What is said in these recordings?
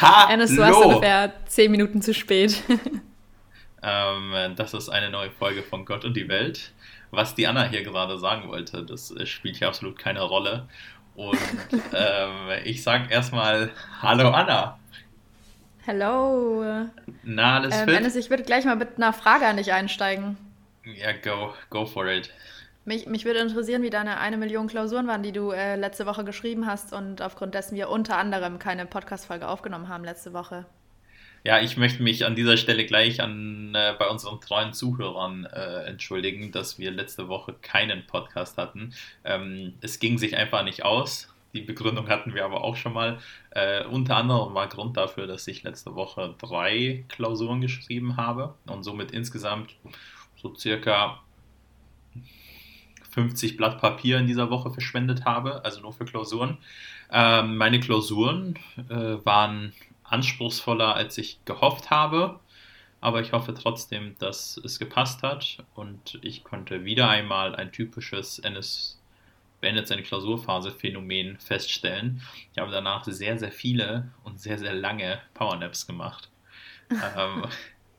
Ernest, du hast ungefähr zehn Minuten zu spät. ähm, das ist eine neue Folge von Gott und die Welt. Was die Anna hier gerade sagen wollte, das spielt hier absolut keine Rolle. Und ähm, ich sag erstmal Hallo Anna. Hallo. Na, alles ähm, fit? Ernest, ich würde gleich mal mit einer Frage an dich einsteigen. Ja, go, go for it. Mich, mich würde interessieren, wie deine eine Million Klausuren waren, die du äh, letzte Woche geschrieben hast und aufgrund dessen wir unter anderem keine Podcast-Folge aufgenommen haben letzte Woche. Ja, ich möchte mich an dieser Stelle gleich an, äh, bei unseren treuen Zuhörern äh, entschuldigen, dass wir letzte Woche keinen Podcast hatten. Ähm, es ging sich einfach nicht aus. Die Begründung hatten wir aber auch schon mal. Äh, unter anderem war Grund dafür, dass ich letzte Woche drei Klausuren geschrieben habe und somit insgesamt so circa 50 Blatt Papier in dieser Woche verschwendet habe, also nur für Klausuren. Ähm, meine Klausuren äh, waren anspruchsvoller, als ich gehofft habe, aber ich hoffe trotzdem, dass es gepasst hat und ich konnte wieder einmal ein typisches NS beendet seine Klausurphase Phänomen feststellen. Ich habe danach sehr, sehr viele und sehr, sehr lange Powernaps gemacht. ähm,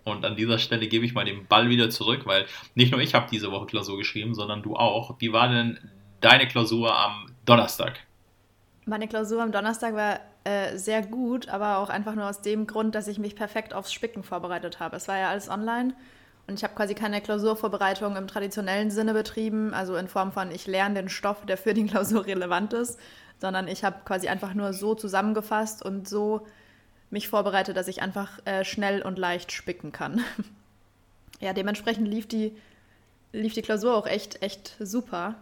und an dieser Stelle gebe ich mal den Ball wieder zurück, weil nicht nur ich habe diese Woche Klausur geschrieben, sondern du auch. Wie war denn deine Klausur am Donnerstag? Meine Klausur am Donnerstag war äh, sehr gut, aber auch einfach nur aus dem Grund, dass ich mich perfekt aufs Spicken vorbereitet habe. Es war ja alles online und ich habe quasi keine Klausurvorbereitung im traditionellen Sinne betrieben, also in Form von ich lerne den Stoff, der für die Klausur relevant ist, sondern ich habe quasi einfach nur so zusammengefasst und so mich vorbereitet, dass ich einfach äh, schnell und leicht spicken kann. ja, dementsprechend lief die, lief die Klausur auch echt, echt super.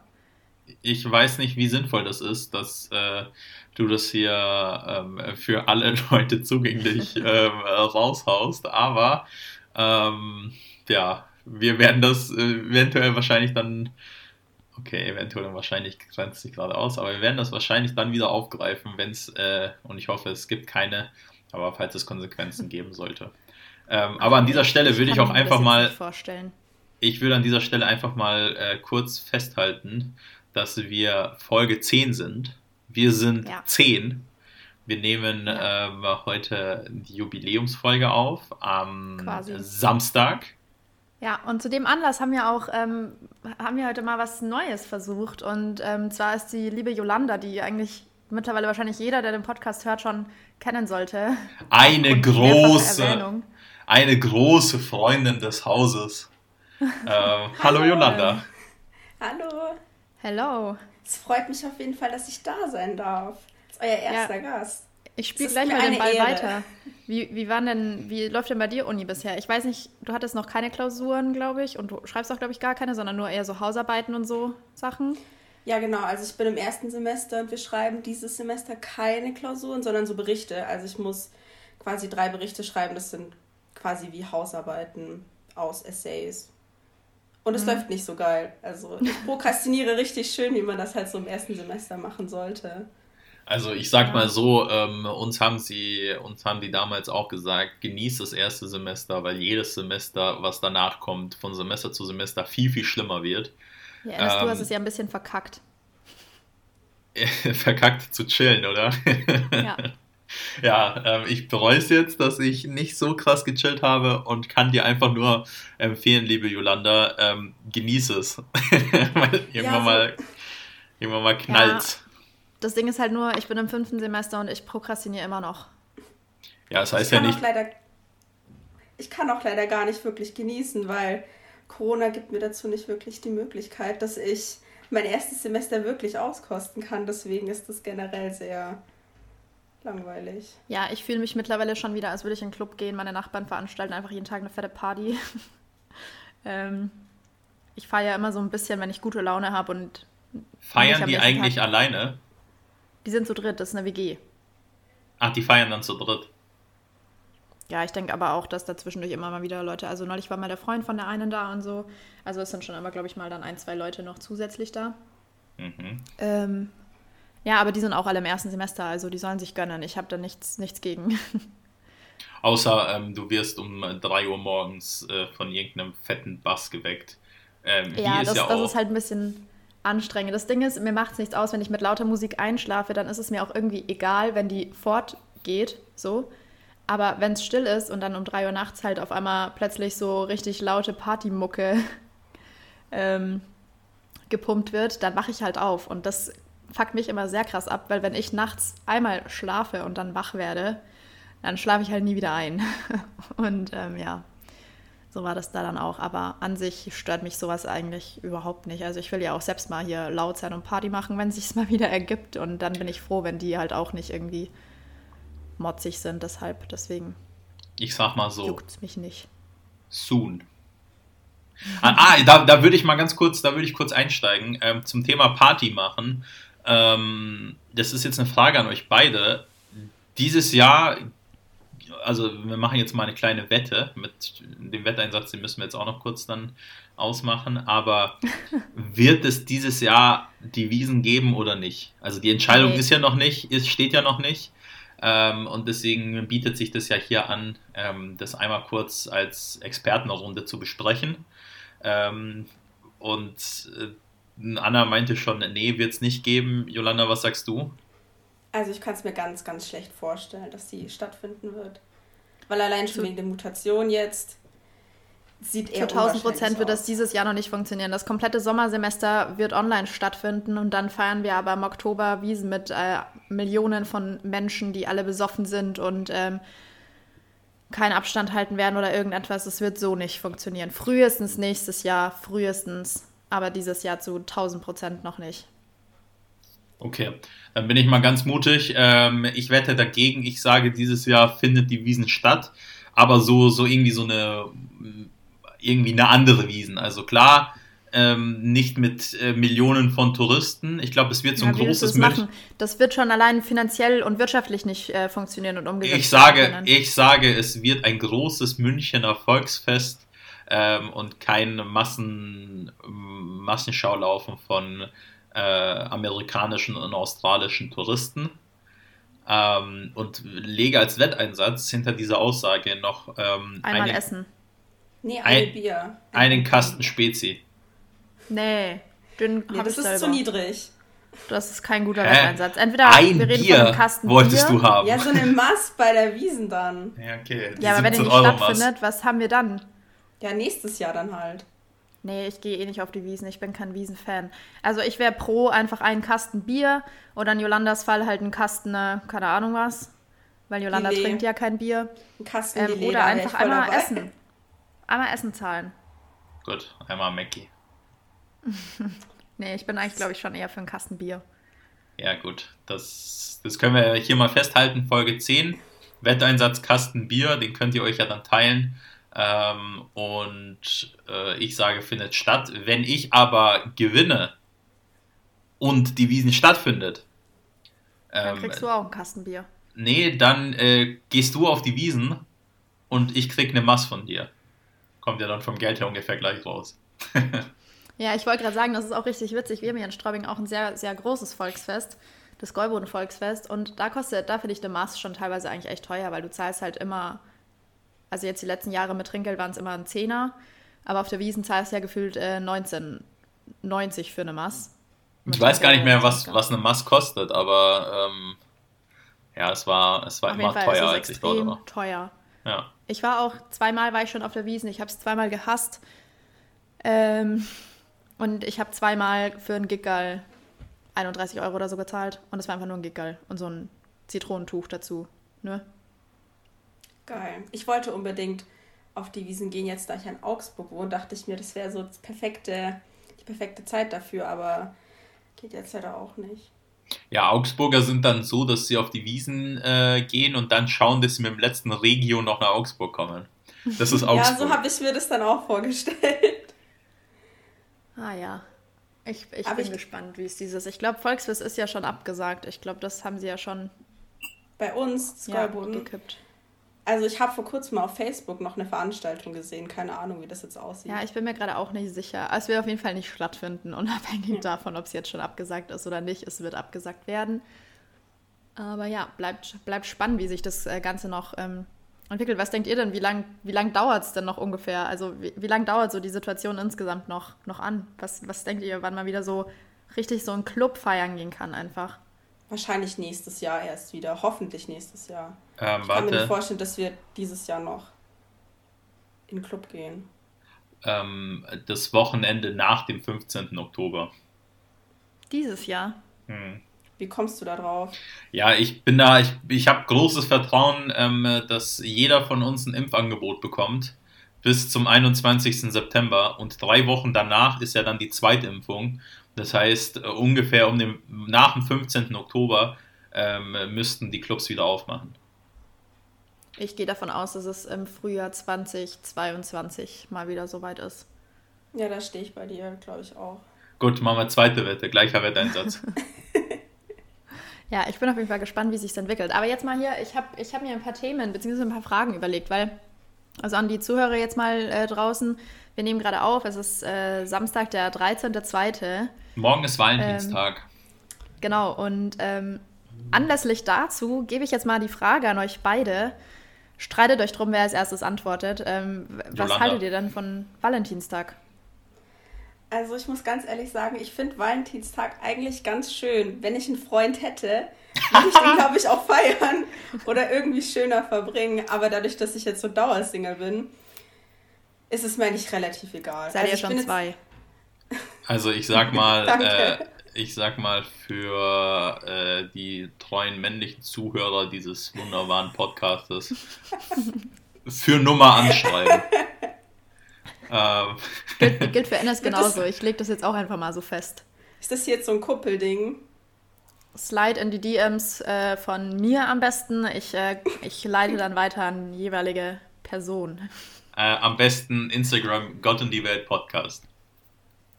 Ich weiß nicht, wie sinnvoll das ist, dass äh, du das hier ähm, für alle Leute zugänglich ähm, raushaust, aber ähm, ja, wir werden das äh, eventuell wahrscheinlich dann okay, eventuell wahrscheinlich grenzt sich gerade aus, aber wir werden das wahrscheinlich dann wieder aufgreifen, wenn es, äh, und ich hoffe, es gibt keine aber falls es Konsequenzen geben sollte. Ähm, aber an dieser Stelle würde ich auch einfach mal. Vorstellen. Ich würde an dieser Stelle einfach mal äh, kurz festhalten, dass wir Folge 10 sind. Wir sind ja. 10. Wir nehmen ähm, heute die Jubiläumsfolge auf am Quasi. Samstag. Ja, und zu dem Anlass haben wir auch ähm, haben wir heute mal was Neues versucht. Und ähm, zwar ist die liebe Jolanda, die eigentlich mittlerweile wahrscheinlich jeder, der den Podcast hört, schon kennen sollte. Eine große, eine große Freundin des Hauses. ähm, hallo. hallo Jolanda. Hallo. Hello. Es freut mich auf jeden Fall, dass ich da sein darf. Das ist euer erster ja. Gast. Ich spiele gleich mal den Ball Ehre. weiter. Wie, wie, waren denn, wie läuft denn bei dir Uni bisher? Ich weiß nicht, du hattest noch keine Klausuren, glaube ich, und du schreibst auch, glaube ich, gar keine, sondern nur eher so Hausarbeiten und so Sachen. Ja, genau. Also ich bin im ersten Semester und wir schreiben dieses Semester keine Klausuren, sondern so Berichte. Also ich muss quasi drei Berichte schreiben. Das sind quasi wie Hausarbeiten aus Essays. Und es mhm. läuft nicht so geil. Also ich prokrastiniere richtig schön, wie man das halt so im ersten Semester machen sollte. Also ich sag mal so, ähm, uns haben sie, uns haben die damals auch gesagt, genieß das erste Semester, weil jedes Semester, was danach kommt, von Semester zu Semester viel, viel schlimmer wird. Ja, ähm, du hast es ja ein bisschen verkackt. verkackt zu chillen, oder? Ja. ja, ähm, ich bereue es jetzt, dass ich nicht so krass gechillt habe und kann dir einfach nur empfehlen, liebe Jolanda, ähm, genieße es. irgendwann, ja, mal, irgendwann mal knallt. Ja, das Ding ist halt nur, ich bin im fünften Semester und ich prokrastiniere immer noch. Ja, das heißt ja nicht. Leider, ich kann auch leider gar nicht wirklich genießen, weil Corona gibt mir dazu nicht wirklich die Möglichkeit, dass ich mein erstes Semester wirklich auskosten kann. Deswegen ist das generell sehr langweilig. Ja, ich fühle mich mittlerweile schon wieder, als würde ich in den Club gehen. Meine Nachbarn veranstalten einfach jeden Tag eine fette Party. ähm, ich feiere ja immer so ein bisschen, wenn ich gute Laune habe und. Feiern die eigentlich Tag, alleine? Die sind zu dritt, das ist eine WG. Ach, die feiern dann zu dritt. Ja, ich denke aber auch, dass da zwischendurch immer mal wieder Leute, also neulich war mal der Freund von der einen da und so. Also es sind schon immer, glaube ich, mal dann ein, zwei Leute noch zusätzlich da. Mhm. Ähm, ja, aber die sind auch alle im ersten Semester, also die sollen sich gönnen. Ich habe da nichts, nichts gegen. Außer ähm, du wirst um 3 Uhr morgens äh, von irgendeinem fetten Bass geweckt. Ähm, ja, das, ja das ist halt ein bisschen anstrengend. Das Ding ist, mir macht es nichts aus, wenn ich mit lauter Musik einschlafe, dann ist es mir auch irgendwie egal, wenn die fortgeht, so. Aber wenn es still ist und dann um 3 Uhr nachts halt auf einmal plötzlich so richtig laute Partymucke ähm, gepumpt wird, dann wache ich halt auf. Und das fuckt mich immer sehr krass ab, weil wenn ich nachts einmal schlafe und dann wach werde, dann schlafe ich halt nie wieder ein. und ähm, ja, so war das da dann auch. Aber an sich stört mich sowas eigentlich überhaupt nicht. Also ich will ja auch selbst mal hier laut sein und Party machen, wenn es sich mal wieder ergibt. Und dann bin ich froh, wenn die halt auch nicht irgendwie motzig sind. Deshalb, deswegen. Ich sag mal so. Juckt's mich nicht. Soon. Ah, ah, da, da würde ich mal ganz kurz, da würde ich kurz einsteigen ähm, zum Thema Party machen. Ähm, das ist jetzt eine Frage an euch beide. Dieses Jahr, also wir machen jetzt mal eine kleine Wette mit dem Wetteinsatz, den müssen wir jetzt auch noch kurz dann ausmachen, aber wird es dieses Jahr die Wiesen geben oder nicht? Also die Entscheidung nee. ist ja noch nicht, ist, steht ja noch nicht. Ähm, und deswegen bietet sich das ja hier an, ähm, das einmal kurz als Expertenrunde zu besprechen. Ähm, und äh, Anna meinte schon, nee, wird es nicht geben. Jolanda, was sagst du? Also ich kann es mir ganz, ganz schlecht vorstellen, dass die stattfinden wird. Weil allein schon wegen der Mutation jetzt sieht eher Für 1000 Prozent wird das dieses Jahr noch nicht funktionieren. Das komplette Sommersemester wird online stattfinden und dann feiern wir aber im Oktober Wiesen mit äh, Millionen von Menschen, die alle besoffen sind und ähm, keinen Abstand halten werden oder irgendetwas. Es wird so nicht funktionieren. Frühestens nächstes Jahr, frühestens, aber dieses Jahr zu 1000 Prozent noch nicht. Okay, dann bin ich mal ganz mutig. Ähm, ich wette dagegen. Ich sage, dieses Jahr findet die Wiesen statt, aber so, so irgendwie so eine, irgendwie eine andere Wiesen. Also klar, ähm, nicht mit äh, Millionen von Touristen. Ich glaube, es wird so ein ja, großes München. Das wird schon allein finanziell und wirtschaftlich nicht äh, funktionieren und umgesetzt ich sage, können. Ich sage, es wird ein großes Münchener Volksfest ähm, und kein Massen, Massenschaulaufen von äh, amerikanischen und australischen Touristen. Ähm, und lege als Wetteinsatz hinter dieser Aussage noch ähm, einmal eine, Essen. Nee, ein, Bier. Einen Kasten Spezi. Nee, den nee, das ist selber. zu niedrig. Das ist kein guter Wetteinsatz. Entweder ein wir reden Bier von einem Kasten wolltest Bier. du haben. Ja, so eine Mass bei der Wiesen dann. Ja, okay. ja, aber wenn die nicht stattfindet, was haben wir dann? Ja, nächstes Jahr dann halt. Nee, ich gehe eh nicht auf die Wiesen. Ich bin kein Wiesenfan. Also ich wäre pro einfach einen Kasten Bier oder in Jolandas Fall halt einen Kasten, äh, keine Ahnung was. Weil Jolanda trinkt ja kein Bier. Ein Kasten ähm, Oder einfach einmal dabei. essen. Einmal Essen zahlen. Gut, einmal Mackie. nee, ich bin eigentlich, glaube ich, schon eher für einen Kasten Bier. Ja, gut. Das, das können wir hier mal festhalten. Folge 10. Wetteinsatz Kasten Bier. Den könnt ihr euch ja dann teilen. Ähm, und äh, ich sage, findet statt. Wenn ich aber gewinne und die Wiesen stattfindet. Ähm, dann kriegst du auch einen Kasten Bier. Nee, dann äh, gehst du auf die Wiesen und ich krieg eine Mass von dir. Kommt ja dann vom Geld her ungefähr gleich raus. Ja, ich wollte gerade sagen, das ist auch richtig witzig. Wir haben hier in Straubing auch ein sehr, sehr großes Volksfest, das Gäuboden-Volksfest. Und da kostet, da finde ich der Maß schon teilweise eigentlich echt teuer, weil du zahlst halt immer, also jetzt die letzten Jahre mit Trinkgeld waren es immer ein Zehner, aber auf der Wiesen zahlst du ja gefühlt äh, 19,90 für eine Maß. Ich weiß gar nicht mehr, was, was eine Maß kostet, aber ähm, ja, es war, es war immer teuer, als ich dort war. teuer. Ja. Ich war auch, zweimal war ich schon auf der Wiesen, ich habe es zweimal gehasst. Ähm, und ich habe zweimal für ein Giggal 31 Euro oder so gezahlt. Und es war einfach nur ein Giggal und so ein Zitronentuch dazu. Ne? Geil. Ich wollte unbedingt auf die Wiesen gehen, jetzt da ich in Augsburg wohne, dachte ich mir, das wäre so das perfekte, die perfekte Zeit dafür, aber geht jetzt leider auch nicht. Ja, Augsburger sind dann so, dass sie auf die Wiesen äh, gehen und dann schauen, dass sie mit dem letzten Regio noch nach Augsburg kommen. Das ist Augsburg. ja, so habe ich mir das dann auch vorgestellt. Ah ja. Ich, ich bin ich, gespannt, wie es dieses. Ich glaube, Volksfest ist ja schon abgesagt. Ich glaube, das haben sie ja schon. Bei uns, Skollboden. Ja, gekippt. Also ich habe vor kurzem mal auf Facebook noch eine Veranstaltung gesehen. Keine Ahnung, wie das jetzt aussieht. Ja, ich bin mir gerade auch nicht sicher. Es wird auf jeden Fall nicht stattfinden, unabhängig ja. davon, ob es jetzt schon abgesagt ist oder nicht. Es wird abgesagt werden. Aber ja, bleibt, bleibt spannend, wie sich das äh, Ganze noch ähm, entwickelt. Was denkt ihr denn? Wie lange wie lang dauert es denn noch ungefähr? Also wie, wie lange dauert so die Situation insgesamt noch, noch an? Was, was denkt ihr, wann man wieder so richtig so einen Club feiern gehen kann einfach? Wahrscheinlich nächstes Jahr erst wieder. Hoffentlich nächstes Jahr. Ähm, ich kann mir nicht vorstellen, dass wir dieses Jahr noch in den Club gehen. Ähm, das Wochenende nach dem 15. Oktober. Dieses Jahr? Hm. Wie kommst du da drauf? Ja, ich bin da, ich, ich habe großes Vertrauen, ähm, dass jeder von uns ein Impfangebot bekommt bis zum 21. September und drei Wochen danach ist ja dann die Zweitimpfung. Das heißt, äh, ungefähr um den, nach dem 15. Oktober ähm, müssten die Clubs wieder aufmachen. Ich gehe davon aus, dass es im Frühjahr 2022 mal wieder soweit ist. Ja, da stehe ich bei dir, glaube ich auch. Gut, machen wir zweite Wette, gleicher Wetteinsatz. ja, ich bin auf jeden Fall gespannt, wie sich entwickelt. Aber jetzt mal hier, ich habe ich hab mir ein paar Themen bzw. ein paar Fragen überlegt, weil, also an die Zuhörer jetzt mal äh, draußen, wir nehmen gerade auf, es ist äh, Samstag, der 13.02. Morgen ist Valentinstag. Ähm, genau, und ähm, anlässlich dazu gebe ich jetzt mal die Frage an euch beide. Streitet euch drum, wer als erstes antwortet. Ähm, was haltet ihr denn von Valentinstag? Also ich muss ganz ehrlich sagen, ich finde Valentinstag eigentlich ganz schön. Wenn ich einen Freund hätte, würde ich den, glaube ich, auch feiern oder irgendwie schöner verbringen. Aber dadurch, dass ich jetzt so Dauersingle bin, ist es mir eigentlich relativ egal. Seid also ihr schon zwei? Also ich sag mal, äh, ich sag mal für äh, die treuen männlichen Zuhörer dieses wunderbaren Podcastes für Nummer anschreiben. Ähm. Gilt, gilt, für Ennis genauso. Ich lege das jetzt auch einfach mal so fest. Ist das jetzt so ein Kuppelding? Slide in die DMs äh, von mir am besten. Ich, äh, ich leite dann weiter an jeweilige Person. Äh, am besten Instagram Gott und die Welt Podcast.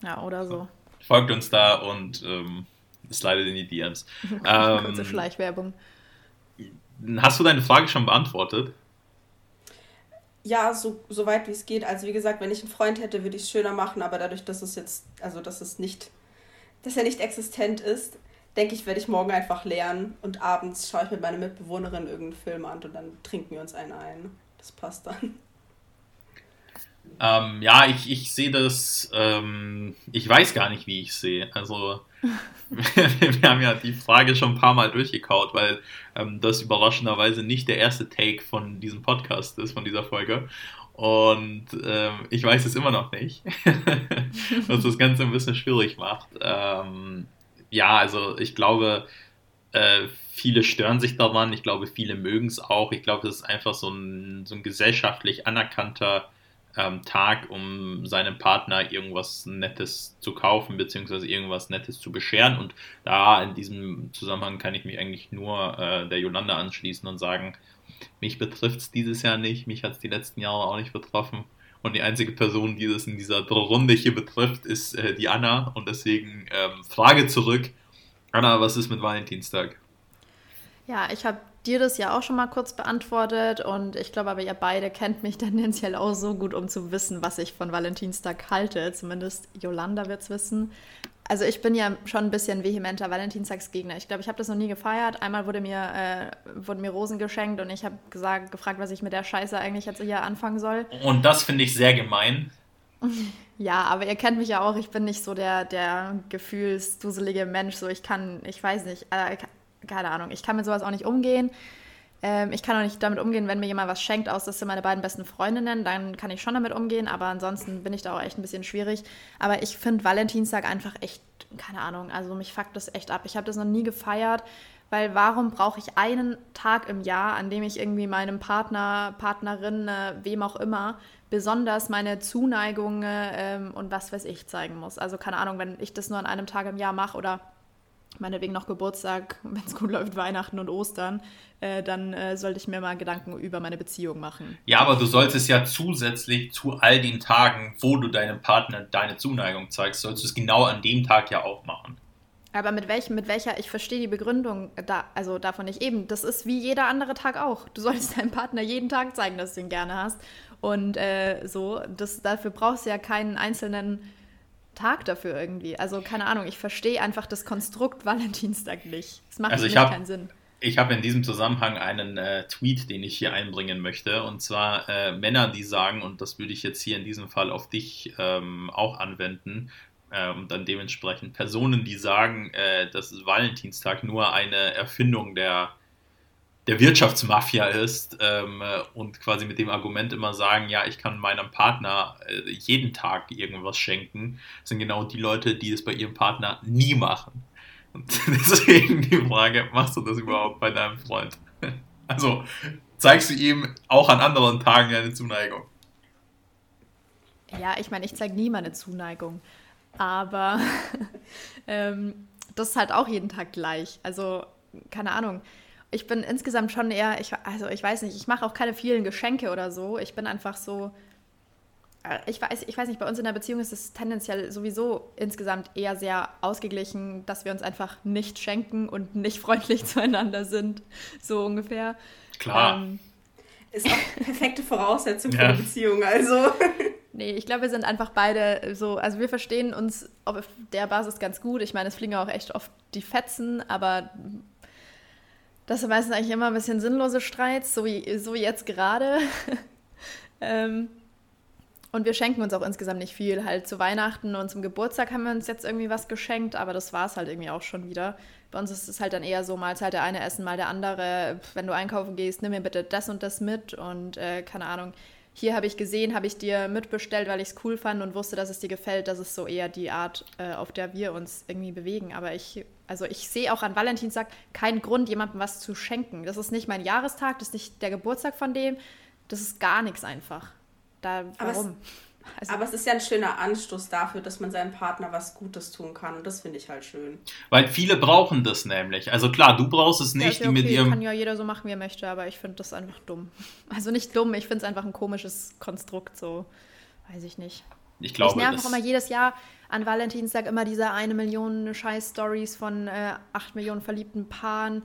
Ja, oder so. Folgt uns da und ähm, slidet in die DMs. Kurze ähm, Schleichwerbung. Hast du deine Frage schon beantwortet? Ja, so, so weit wie es geht. Also wie gesagt, wenn ich einen Freund hätte, würde ich es schöner machen, aber dadurch, dass es jetzt, also dass es nicht, dass er nicht existent ist, denke ich, werde ich morgen einfach lernen und abends schaue ich mit meiner Mitbewohnerin irgendeinen Film an und dann trinken wir uns einen ein. Das passt dann. Ähm, ja, ich, ich sehe das, ähm, ich weiß gar nicht, wie ich sehe. Also wir haben ja die Frage schon ein paar Mal durchgekaut, weil ähm, das überraschenderweise nicht der erste Take von diesem Podcast ist, von dieser Folge. Und ähm, ich weiß es immer noch nicht, was das Ganze ein bisschen schwierig macht. Ähm, ja, also ich glaube, äh, viele stören sich daran, ich glaube, viele mögen es auch. Ich glaube, es ist einfach so ein, so ein gesellschaftlich anerkannter ähm, Tag, um seinem Partner irgendwas Nettes zu kaufen, beziehungsweise irgendwas Nettes zu bescheren. Und da in diesem Zusammenhang kann ich mich eigentlich nur äh, der Yolanda anschließen und sagen, mich betrifft es dieses Jahr nicht, mich hat es die letzten Jahre auch nicht betroffen. Und die einzige Person, die das in dieser Runde hier betrifft, ist äh, die Anna. Und deswegen ähm, Frage zurück. Anna, was ist mit Valentinstag? Ja, ich habe dir das ja auch schon mal kurz beantwortet und ich glaube aber, ihr beide kennt mich tendenziell auch so gut, um zu wissen, was ich von Valentinstag halte. Zumindest Yolanda wird es wissen. Also ich bin ja schon ein bisschen vehementer Valentinstagsgegner. Ich glaube, ich habe das noch nie gefeiert. Einmal wurde mir, äh, wurden mir Rosen geschenkt und ich habe gesagt, gefragt, was ich mit der Scheiße eigentlich jetzt hier anfangen soll. Und das finde ich sehr gemein. Ja, aber ihr kennt mich ja auch. Ich bin nicht so der, der gefühlsduselige Mensch. So, ich kann, ich weiß nicht, äh, keine Ahnung, ich kann mit sowas auch nicht umgehen. Ähm, ich kann auch nicht damit umgehen, wenn mir jemand was schenkt, aus das sind meine beiden besten Freundinnen, dann kann ich schon damit umgehen, aber ansonsten bin ich da auch echt ein bisschen schwierig. Aber ich finde Valentinstag einfach echt, keine Ahnung, also mich fuckt das echt ab. Ich habe das noch nie gefeiert, weil warum brauche ich einen Tag im Jahr, an dem ich irgendwie meinem Partner, Partnerin, äh, wem auch immer, besonders meine Zuneigung ähm, und was weiß ich zeigen muss. Also keine Ahnung, wenn ich das nur an einem Tag im Jahr mache oder meinetwegen noch Geburtstag, wenn es gut läuft, Weihnachten und Ostern, äh, dann äh, sollte ich mir mal Gedanken über meine Beziehung machen. Ja, aber du solltest ja zusätzlich zu all den Tagen, wo du deinem Partner deine Zuneigung zeigst, sollst du es genau an dem Tag ja auch machen. Aber mit welchem, mit welcher, ich verstehe die Begründung da, also davon nicht eben. Das ist wie jeder andere Tag auch. Du solltest deinem Partner jeden Tag zeigen, dass du ihn gerne hast. Und äh, so, das, dafür brauchst du ja keinen einzelnen Tag dafür irgendwie. Also keine Ahnung, ich verstehe einfach das Konstrukt Valentinstag nicht. Es macht also für hab, keinen Sinn. Ich habe in diesem Zusammenhang einen äh, Tweet, den ich hier einbringen möchte. Und zwar äh, Männer, die sagen, und das würde ich jetzt hier in diesem Fall auf dich ähm, auch anwenden, äh, und dann dementsprechend Personen, die sagen, äh, dass Valentinstag nur eine Erfindung der der Wirtschaftsmafia ist ähm, und quasi mit dem Argument immer sagen, ja, ich kann meinem Partner äh, jeden Tag irgendwas schenken, sind genau die Leute, die es bei ihrem Partner nie machen. Und deswegen die Frage, machst du das überhaupt bei deinem Freund? Also zeigst du ihm auch an anderen Tagen eine Zuneigung? Ja, ich meine, ich zeige nie meine Zuneigung. Aber ähm, das ist halt auch jeden Tag gleich. Also, keine Ahnung. Ich bin insgesamt schon eher, ich, also ich weiß nicht, ich mache auch keine vielen Geschenke oder so. Ich bin einfach so, äh, ich weiß, ich weiß nicht, bei uns in der Beziehung ist es tendenziell sowieso insgesamt eher sehr ausgeglichen, dass wir uns einfach nicht schenken und nicht freundlich zueinander sind. So ungefähr. Klar. Ähm, ist auch perfekte Voraussetzung für eine Beziehung, also. Nee, ich glaube, wir sind einfach beide so, also wir verstehen uns auf der Basis ganz gut. Ich meine, es fliegen auch echt oft die Fetzen, aber das sind meistens eigentlich immer ein bisschen sinnlose Streits, so wie, so jetzt gerade. ähm, und wir schenken uns auch insgesamt nicht viel. Halt zu Weihnachten und zum Geburtstag haben wir uns jetzt irgendwie was geschenkt, aber das war es halt irgendwie auch schon wieder. Bei uns ist es halt dann eher so, mal halt der eine essen, mal der andere. Wenn du einkaufen gehst, nimm mir bitte das und das mit und äh, keine Ahnung. Hier habe ich gesehen, habe ich dir mitbestellt, weil ich es cool fand und wusste, dass es dir gefällt. Das ist so eher die Art, äh, auf der wir uns irgendwie bewegen. Aber ich, also ich sehe auch an Valentinstag keinen Grund, jemandem was zu schenken. Das ist nicht mein Jahrestag, das ist nicht der Geburtstag von dem. Das ist gar nichts einfach. Da, warum? Aber es, also, aber es ist ja ein schöner Anstoß dafür, dass man seinem Partner was Gutes tun kann. Und das finde ich halt schön. Weil viele brauchen das nämlich. Also klar, du brauchst es nicht. Ja, ja okay, mit ihrem kann ja jeder so machen, wie er möchte, aber ich finde das einfach dumm. Also nicht dumm, ich finde es einfach ein komisches Konstrukt, so. Weiß ich nicht. Ich glaube, ich nerv auch immer jedes Jahr an Valentinstag immer diese eine Million Scheiß-Stories von äh, acht Millionen verliebten Paaren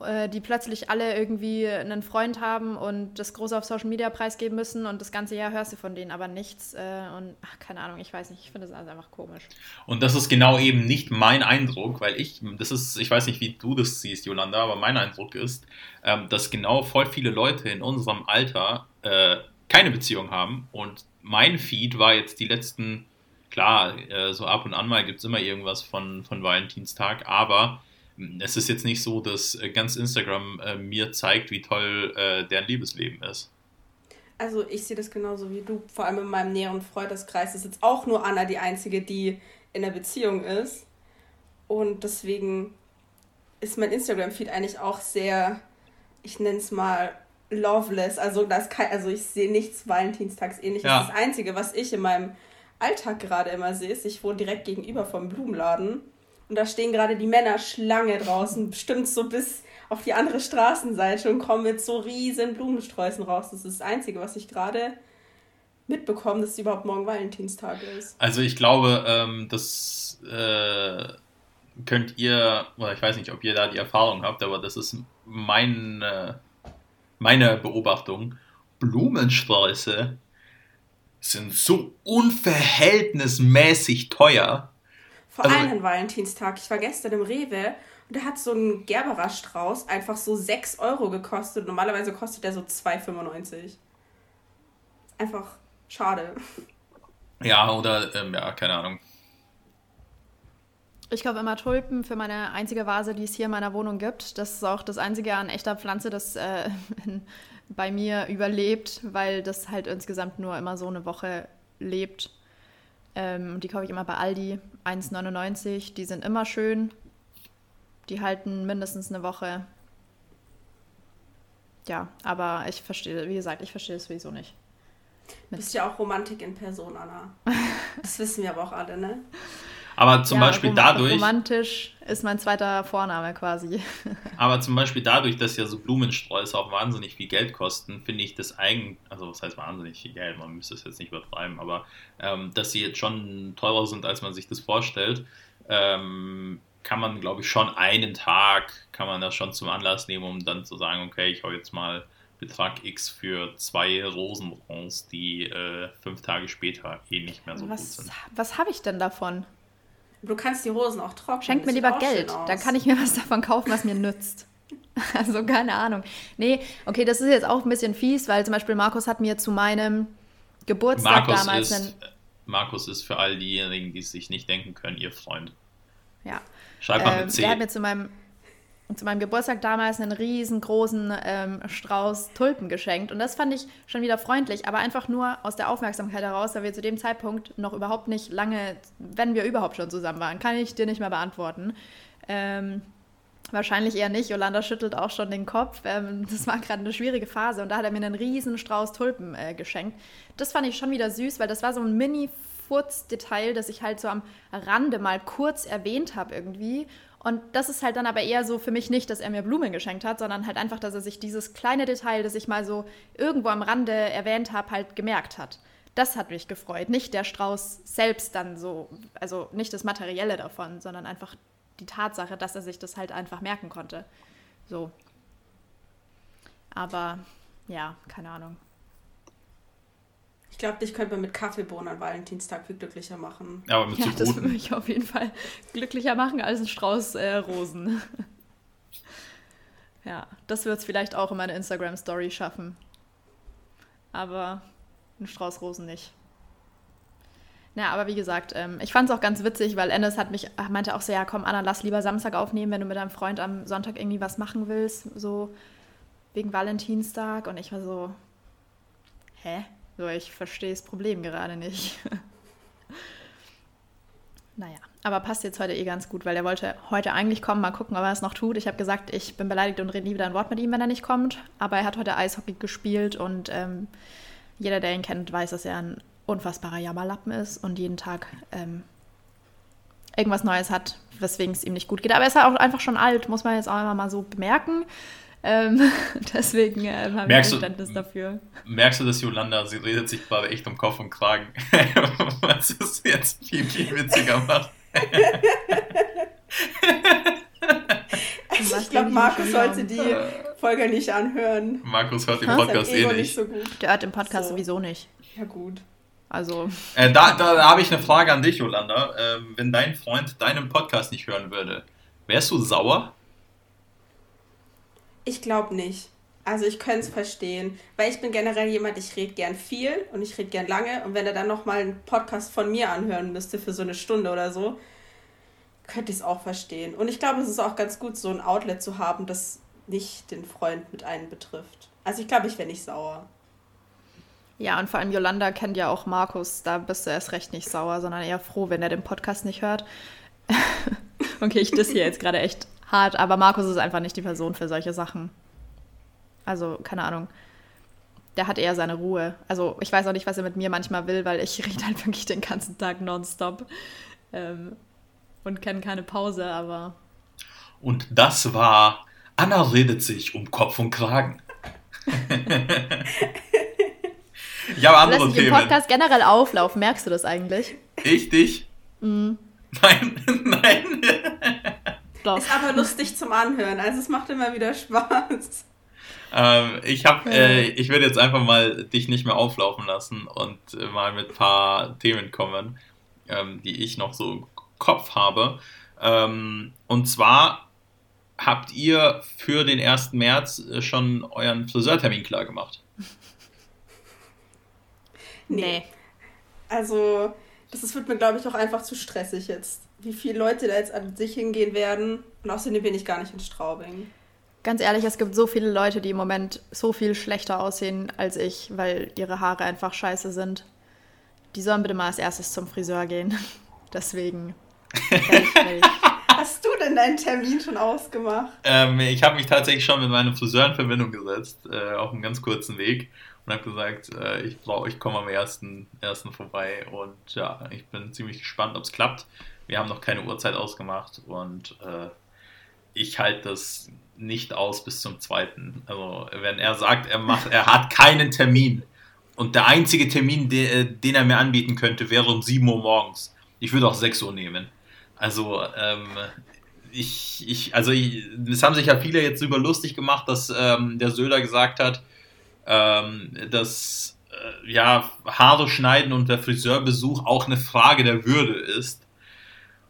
äh, die plötzlich alle irgendwie einen Freund haben und das große auf Social Media preisgeben müssen und das ganze Jahr hörst du von denen aber nichts äh, und ach, keine Ahnung, ich weiß nicht, ich finde das alles einfach komisch. Und das ist genau eben nicht mein Eindruck, weil ich, das ist, ich weiß nicht, wie du das siehst, Jolanda, aber mein Eindruck ist, ähm, dass genau voll viele Leute in unserem Alter äh, keine Beziehung haben und mein Feed war jetzt die letzten, klar, äh, so ab und an mal gibt es immer irgendwas von, von Valentinstag, aber es ist jetzt nicht so, dass äh, ganz Instagram äh, mir zeigt, wie toll äh, deren Liebesleben ist. Also ich sehe das genauso wie du. Vor allem in meinem näheren Freundeskreis ist jetzt auch nur Anna die Einzige, die in der Beziehung ist. Und deswegen ist mein Instagram-Feed eigentlich auch sehr, ich nenne es mal, loveless. Also, das kein, also ich sehe nichts Valentinstags ähnliches. Ja. Das Einzige, was ich in meinem Alltag gerade immer sehe, ist, ich wohne direkt gegenüber vom Blumenladen. Und da stehen gerade die Männer Schlange draußen, bestimmt so bis auf die andere Straßenseite und kommen mit so riesen Blumensträußen raus. Das ist das Einzige, was ich gerade mitbekomme, dass überhaupt morgen Valentinstag ist. Also ich glaube, ähm, das äh, könnt ihr, oder ich weiß nicht, ob ihr da die Erfahrung habt, aber das ist mein, äh, meine Beobachtung. Blumensträuße sind so unverhältnismäßig teuer vor also, allem an Valentinstag. Ich war gestern im Rewe und da hat so ein Gerbera-Strauß einfach so 6 Euro gekostet. Normalerweise kostet der so 2,95. Einfach schade. Ja, oder, ähm, ja, keine Ahnung. Ich kaufe immer Tulpen für meine einzige Vase, die es hier in meiner Wohnung gibt. Das ist auch das einzige an echter Pflanze, das äh, bei mir überlebt, weil das halt insgesamt nur immer so eine Woche lebt. Ähm, die kaufe ich immer bei Aldi, 1,99. Die sind immer schön. Die halten mindestens eine Woche. Ja, aber ich verstehe, wie gesagt, ich verstehe es sowieso nicht. Du bist ja auch Romantik in Person, Anna. Das wissen wir aber auch alle, ne? Aber zum ja, Beispiel dadurch. Romantisch ist mein zweiter Vorname quasi. Aber zum Beispiel dadurch, dass ja so Blumensträuße auch wahnsinnig viel Geld kosten, finde ich das eigen, also was heißt wahnsinnig viel Geld, man müsste es jetzt nicht übertreiben, aber ähm, dass sie jetzt schon teurer sind, als man sich das vorstellt, ähm, kann man, glaube ich, schon einen Tag, kann man das schon zum Anlass nehmen, um dann zu sagen, okay, ich hau jetzt mal Betrag X für zwei Rosenbronze, die äh, fünf Tage später eh nicht mehr so was, gut sind. Was habe ich denn davon? Du kannst die Hosen auch trocknen. Schenk mir lieber Geld. Dann kann ich mir was davon kaufen, was mir nützt. Also keine Ahnung. Nee, okay, das ist jetzt auch ein bisschen fies, weil zum Beispiel Markus hat mir zu meinem Geburtstag Markus damals ist, einen, Markus ist für all diejenigen, die es sich nicht denken können, ihr Freund. Ja. Schreib mal mit ähm, C. Der hat mir zu meinem zu meinem Geburtstag damals einen riesengroßen ähm, Strauß Tulpen geschenkt. Und das fand ich schon wieder freundlich, aber einfach nur aus der Aufmerksamkeit heraus, weil wir zu dem Zeitpunkt noch überhaupt nicht lange, wenn wir überhaupt schon zusammen waren, kann ich dir nicht mehr beantworten. Ähm, Wahrscheinlich eher nicht. Yolanda schüttelt auch schon den Kopf. Ähm, das war gerade eine schwierige Phase und da hat er mir einen riesen Strauß Tulpen äh, geschenkt. Das fand ich schon wieder süß, weil das war so ein Mini-Furz-Detail, das ich halt so am Rande mal kurz erwähnt habe irgendwie. Und das ist halt dann aber eher so für mich nicht, dass er mir Blumen geschenkt hat, sondern halt einfach, dass er sich dieses kleine Detail, das ich mal so irgendwo am Rande erwähnt habe, halt gemerkt hat. Das hat mich gefreut. Nicht der Strauß selbst dann so, also nicht das Materielle davon, sondern einfach die Tatsache, dass er sich das halt einfach merken konnte. So. Aber ja, keine Ahnung. Ich glaube, dich könnte man mit Kaffeebohnen an Valentinstag viel glücklicher machen. Aber mit ja, das würde mich auf jeden Fall glücklicher machen als ein Strauß äh, Rosen. ja, das wird es vielleicht auch in meine Instagram-Story schaffen. Aber ein Strauß Rosen nicht. Ja, aber wie gesagt, ähm, ich fand es auch ganz witzig, weil Ennis hat mich, meinte auch so, ja komm Anna, lass lieber Samstag aufnehmen, wenn du mit deinem Freund am Sonntag irgendwie was machen willst, so wegen Valentinstag. Und ich war so, hä? So, ich verstehe das Problem gerade nicht. naja, aber passt jetzt heute eh ganz gut, weil er wollte heute eigentlich kommen, mal gucken, ob er es noch tut. Ich habe gesagt, ich bin beleidigt und rede nie wieder ein Wort mit ihm, wenn er nicht kommt. Aber er hat heute Eishockey gespielt und ähm, jeder, der ihn kennt, weiß, dass er ein unfassbarer Jammerlappen ist und jeden Tag ähm, irgendwas Neues hat, weswegen es ihm nicht gut geht. Aber er ist halt auch einfach schon alt, muss man jetzt auch immer mal so bemerken. Ähm, deswegen äh, haben wir Verständnis dafür. Merkst du, dass Yolanda, sie redet sich gerade echt um Kopf und Kragen, was es jetzt viel, viel witziger macht. also ich glaube, Markus sollte die Folge nicht anhören. Markus hört den Podcast eh nicht. nicht so Der hört den Podcast so. sowieso nicht. Ja gut. Also. Äh, da da, da habe ich eine Frage an dich, Yolanda. Ähm, wenn dein Freund deinen Podcast nicht hören würde, wärst du sauer? Ich glaube nicht. Also ich könnte es verstehen, weil ich bin generell jemand, ich rede gern viel und ich rede gern lange und wenn er dann nochmal einen Podcast von mir anhören müsste für so eine Stunde oder so, könnte ich es auch verstehen. Und ich glaube, es ist auch ganz gut, so ein Outlet zu haben, das nicht den Freund mit einem betrifft. Also ich glaube, ich wäre nicht sauer. Ja, und vor allem Yolanda kennt ja auch Markus. Da bist du erst recht nicht sauer, sondern eher froh, wenn er den Podcast nicht hört. okay, ich das hier jetzt gerade echt hart, aber Markus ist einfach nicht die Person für solche Sachen. Also, keine Ahnung. Der hat eher seine Ruhe. Also, ich weiß auch nicht, was er mit mir manchmal will, weil ich rede halt wirklich den ganzen Tag nonstop. Ähm, und kenne keine Pause, aber. Und das war Anna redet sich um Kopf und Kragen. Ich habe andere Themen. im Podcast generell auflaufen, merkst du das eigentlich? Ich dich? Mhm. Nein, nein. Doch. Ist aber lustig zum Anhören, also es macht immer wieder Spaß. Ähm, ich habe, äh, ich werde jetzt einfach mal dich nicht mehr auflaufen lassen und äh, mal mit ein paar Themen kommen, ähm, die ich noch so im Kopf habe. Ähm, und zwar habt ihr für den 1. März äh, schon euren Friseurtermin klar gemacht? Nee. Also, das wird mir, glaube ich, auch einfach zu stressig jetzt. Wie viele Leute da jetzt an sich hingehen werden. Und außerdem bin ich gar nicht in Straubing. Ganz ehrlich, es gibt so viele Leute, die im Moment so viel schlechter aussehen als ich, weil ihre Haare einfach scheiße sind. Die sollen bitte mal als erstes zum Friseur gehen. Deswegen. Hast du denn deinen Termin schon ausgemacht? Ähm, ich habe mich tatsächlich schon mit meinem Friseur in Verbindung gesetzt, äh, auf einem ganz kurzen Weg und habe gesagt, äh, ich ich komme am ersten, ersten vorbei und ja, ich bin ziemlich gespannt, ob es klappt. Wir haben noch keine Uhrzeit ausgemacht und äh, ich halte das nicht aus bis zum zweiten. Also wenn er sagt, er macht, er hat keinen Termin und der einzige Termin, de, äh, den er mir anbieten könnte, wäre um 7 Uhr morgens. Ich würde auch 6 Uhr nehmen. Also ähm, ich, ich, also ich, es haben sich ja viele jetzt über lustig gemacht, dass ähm, der Söder gesagt hat, ähm, dass äh, ja, Haare schneiden und der Friseurbesuch auch eine Frage der Würde ist.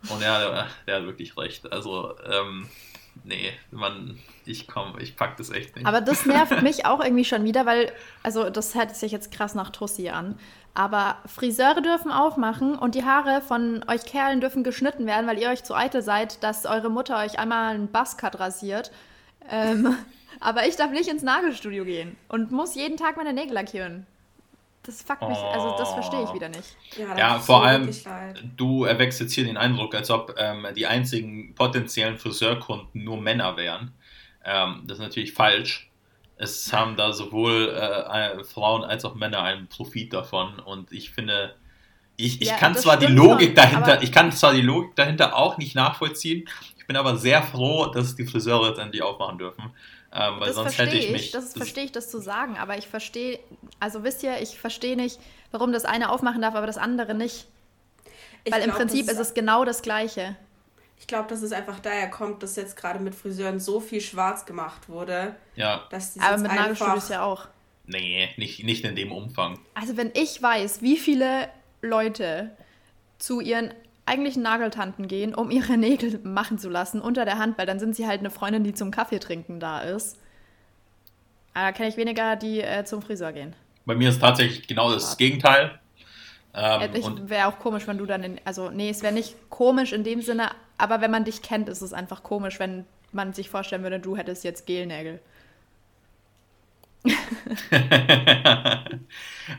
Und ja, der, der hat wirklich recht. Also, ähm, nee, man, ich komme, ich pack das echt nicht. Aber das nervt mich auch irgendwie schon wieder, weil, also das hört sich jetzt krass nach Tussi an. Aber Friseure dürfen aufmachen und die Haare von euch Kerlen dürfen geschnitten werden, weil ihr euch zu eitel seid, dass eure Mutter euch einmal einen Buzzcut rasiert. Ähm, aber ich darf nicht ins Nagelstudio gehen und muss jeden Tag meine Nägel lackieren. Das fuckt mich, also das verstehe ich wieder nicht. Ja, ja vor allem, du erwächst jetzt hier den Eindruck, als ob ähm, die einzigen potenziellen Friseurkunden nur Männer wären. Ähm, das ist natürlich falsch. Es haben da sowohl äh, Frauen als auch Männer einen Profit davon und ich finde, ich, ich ja, kann zwar die Logik schon, dahinter, ich kann zwar die Logik dahinter auch nicht nachvollziehen, ich bin aber sehr froh, dass die Friseure jetzt endlich aufmachen dürfen. Ähm, weil das sonst hätte ich mich. Das, das verstehe ich, das zu sagen, aber ich verstehe, also wisst ihr, ich verstehe nicht, warum das eine aufmachen darf, aber das andere nicht. Ich weil glaub, im Prinzip ist es genau das Gleiche. Ich glaube, dass es einfach daher kommt, dass jetzt gerade mit Friseuren so viel schwarz gemacht wurde. Ja. Dass aber mit Nagelstudios ja auch. Nee, nicht, nicht in dem Umfang. Also wenn ich weiß, wie viele Leute zu ihren eigentlichen Nageltanten gehen, um ihre Nägel machen zu lassen unter der Hand, weil dann sind sie halt eine Freundin, die zum Kaffee trinken da ist. Aber da kenne ich weniger, die äh, zum Friseur gehen. Bei mir ist tatsächlich genau das Gegenteil. Ähm, wäre auch komisch, wenn du dann in, also nee, es wäre nicht komisch in dem Sinne, aber wenn man dich kennt, ist es einfach komisch, wenn man sich vorstellen würde, du hättest jetzt Gelnägel.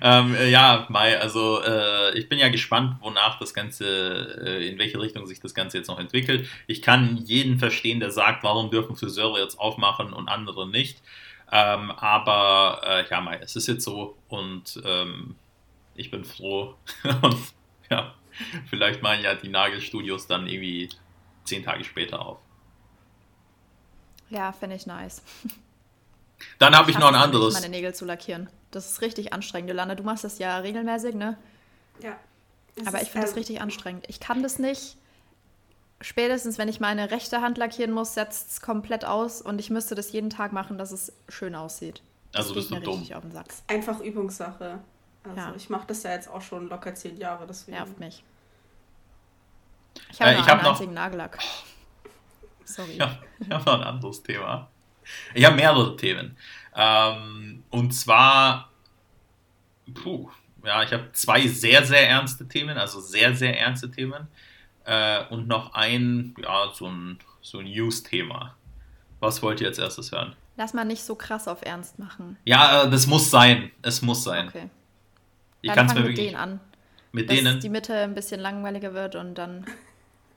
ähm, äh, ja, Mai, also äh, ich bin ja gespannt, wonach das Ganze, äh, in welche Richtung sich das Ganze jetzt noch entwickelt. Ich kann jeden verstehen, der sagt, warum dürfen Friseure jetzt aufmachen und andere nicht. Ähm, aber äh, ja, Mai, es ist jetzt so und ähm, ich bin froh. und ja, vielleicht machen ja die Nagelstudios dann irgendwie zehn Tage später auf. Ja, finde ich nice. Dann habe ich, ich noch ein anderes. meine Nägel zu lackieren. Das ist richtig anstrengend, Jolanda. Du machst das ja regelmäßig, ne? Ja. Aber ich finde das richtig anstrengend. Ich kann das nicht. Spätestens, wenn ich meine rechte Hand lackieren muss, setzt es komplett aus und ich müsste das jeden Tag machen, dass es schön aussieht. Das also bist du dumm. Auf den Sack. Einfach Übungssache. Also ja. ich mache das ja jetzt auch schon locker zehn Jahre, deswegen. Nervt mich. Ich habe äh, noch einen hab einzigen noch... Nagellack. Sorry. Ja, ich habe noch ein anderes Thema. Ich habe mehrere Themen. Ähm, und zwar, puh, ja, ich habe zwei sehr, sehr ernste Themen, also sehr, sehr ernste Themen. Äh, und noch ein, ja, so ein, so ein News-Thema. Was wollt ihr als erstes hören? Lass mal nicht so krass auf Ernst machen. Ja, äh, das muss sein. Es muss sein. Okay. Ich kann es mir mit denen an. Mit dass denen? die Mitte ein bisschen langweiliger wird und dann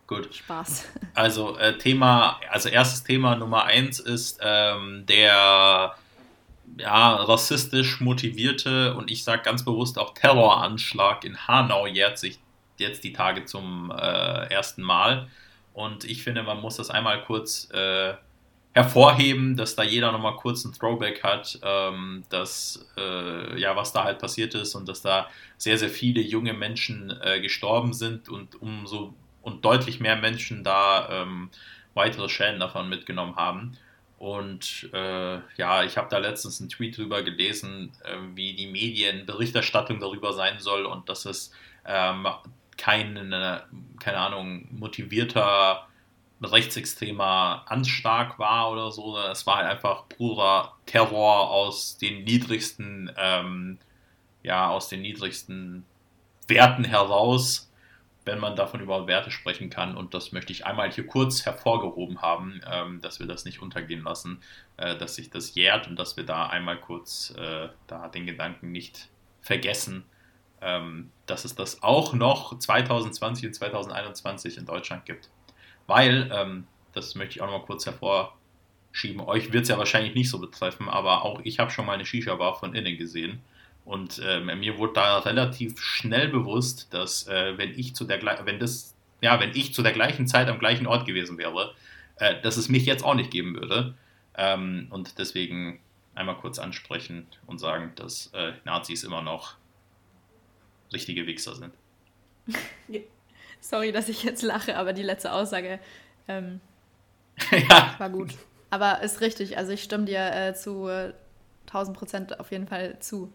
Gut. Spaß. Also äh, Thema, also erstes Thema Nummer eins ist ähm, der ja, rassistisch motivierte und ich sage ganz bewusst auch Terroranschlag in Hanau jährt sich jetzt die Tage zum äh, ersten Mal. Und ich finde, man muss das einmal kurz äh, hervorheben, dass da jeder nochmal kurz ein Throwback hat, ähm, dass, äh, ja, was da halt passiert ist und dass da sehr, sehr viele junge Menschen äh, gestorben sind und umso und deutlich mehr Menschen da ähm, weitere Schäden davon mitgenommen haben. Und äh, ja, ich habe da letztens einen Tweet drüber gelesen, äh, wie die Medienberichterstattung darüber sein soll und dass es ähm, kein, keine Ahnung, motivierter rechtsextremer Anschlag war oder so. Es war halt einfach purer Terror aus den niedrigsten, ähm, ja, aus den niedrigsten Werten heraus wenn man davon über Werte sprechen kann. Und das möchte ich einmal hier kurz hervorgehoben haben, ähm, dass wir das nicht untergehen lassen, äh, dass sich das jährt und dass wir da einmal kurz äh, da den Gedanken nicht vergessen, ähm, dass es das auch noch 2020 und 2021 in Deutschland gibt. Weil, ähm, das möchte ich auch noch mal kurz hervorschieben, euch wird es ja wahrscheinlich nicht so betreffen, aber auch ich habe schon mal eine Shisha-Bar von innen gesehen. Und äh, mir wurde da relativ schnell bewusst, dass äh, wenn ich zu der wenn das, ja, wenn ich zu der gleichen Zeit am gleichen Ort gewesen wäre, äh, dass es mich jetzt auch nicht geben würde. Ähm, und deswegen einmal kurz ansprechen und sagen, dass äh, Nazis immer noch richtige Wichser sind. Sorry, dass ich jetzt lache, aber die letzte Aussage ähm, ja. war gut. Aber ist richtig. Also ich stimme dir äh, zu 1000 äh, Prozent auf jeden Fall zu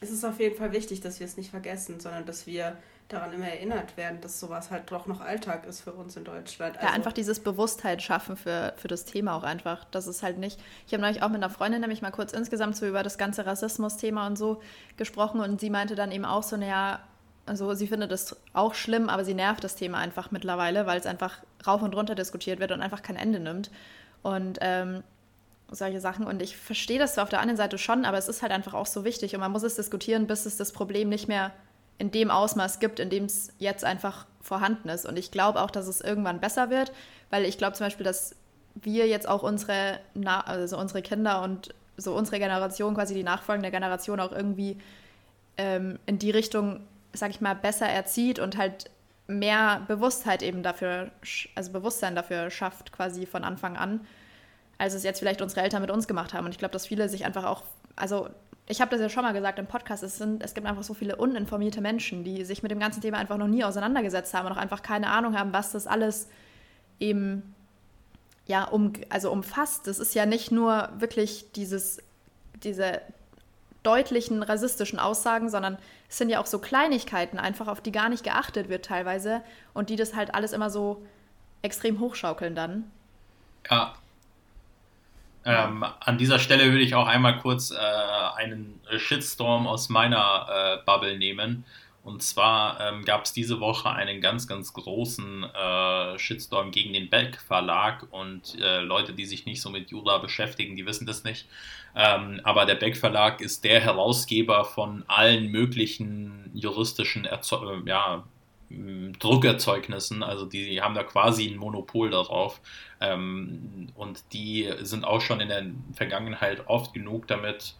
es ist auf jeden Fall wichtig, dass wir es nicht vergessen, sondern dass wir daran immer erinnert werden, dass sowas halt doch noch Alltag ist für uns in Deutschland. Also ja, einfach dieses Bewusstheit schaffen für, für das Thema auch einfach. Das ist halt nicht. Ich habe neulich auch mit einer Freundin nämlich mal kurz insgesamt so über das ganze Rassismus-Thema und so gesprochen und sie meinte dann eben auch so, naja, also sie findet das auch schlimm, aber sie nervt das Thema einfach mittlerweile, weil es einfach rauf und runter diskutiert wird und einfach kein Ende nimmt. Und ähm, solche Sachen. Und ich verstehe das zwar auf der anderen Seite schon, aber es ist halt einfach auch so wichtig und man muss es diskutieren, bis es das Problem nicht mehr in dem Ausmaß gibt, in dem es jetzt einfach vorhanden ist. Und ich glaube auch, dass es irgendwann besser wird, weil ich glaube zum Beispiel, dass wir jetzt auch unsere, also unsere Kinder und so unsere Generation, quasi die nachfolgende Generation auch irgendwie ähm, in die Richtung, sag ich mal, besser erzieht und halt mehr Bewusstheit eben dafür, also Bewusstsein dafür schafft, quasi von Anfang an, als es jetzt vielleicht unsere Eltern mit uns gemacht haben. Und ich glaube, dass viele sich einfach auch, also ich habe das ja schon mal gesagt im Podcast, es, sind, es gibt einfach so viele uninformierte Menschen, die sich mit dem ganzen Thema einfach noch nie auseinandergesetzt haben und auch einfach keine Ahnung haben, was das alles eben ja, um, also umfasst. Das ist ja nicht nur wirklich dieses, diese deutlichen rassistischen Aussagen, sondern es sind ja auch so Kleinigkeiten einfach, auf die gar nicht geachtet wird teilweise und die das halt alles immer so extrem hochschaukeln dann. Ja, ähm, an dieser Stelle würde ich auch einmal kurz äh, einen Shitstorm aus meiner äh, Bubble nehmen. Und zwar ähm, gab es diese Woche einen ganz, ganz großen äh, Shitstorm gegen den Beck Verlag und äh, Leute, die sich nicht so mit Jura beschäftigen, die wissen das nicht. Ähm, aber der Beck Verlag ist der Herausgeber von allen möglichen juristischen Erzo äh, ja, Druckerzeugnissen, also die haben da quasi ein Monopol darauf ähm, und die sind auch schon in der Vergangenheit oft genug damit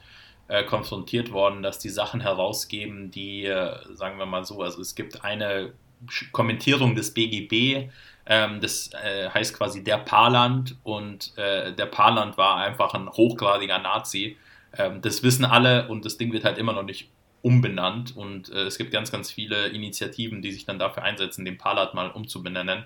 äh, konfrontiert worden, dass die Sachen herausgeben, die, äh, sagen wir mal so, also es gibt eine Kommentierung des BGB, ähm, das äh, heißt quasi der Parland und äh, der Parland war einfach ein hochgradiger Nazi. Ähm, das wissen alle und das Ding wird halt immer noch nicht umbenannt und äh, es gibt ganz, ganz viele Initiativen, die sich dann dafür einsetzen, den Palat mal umzubenennen.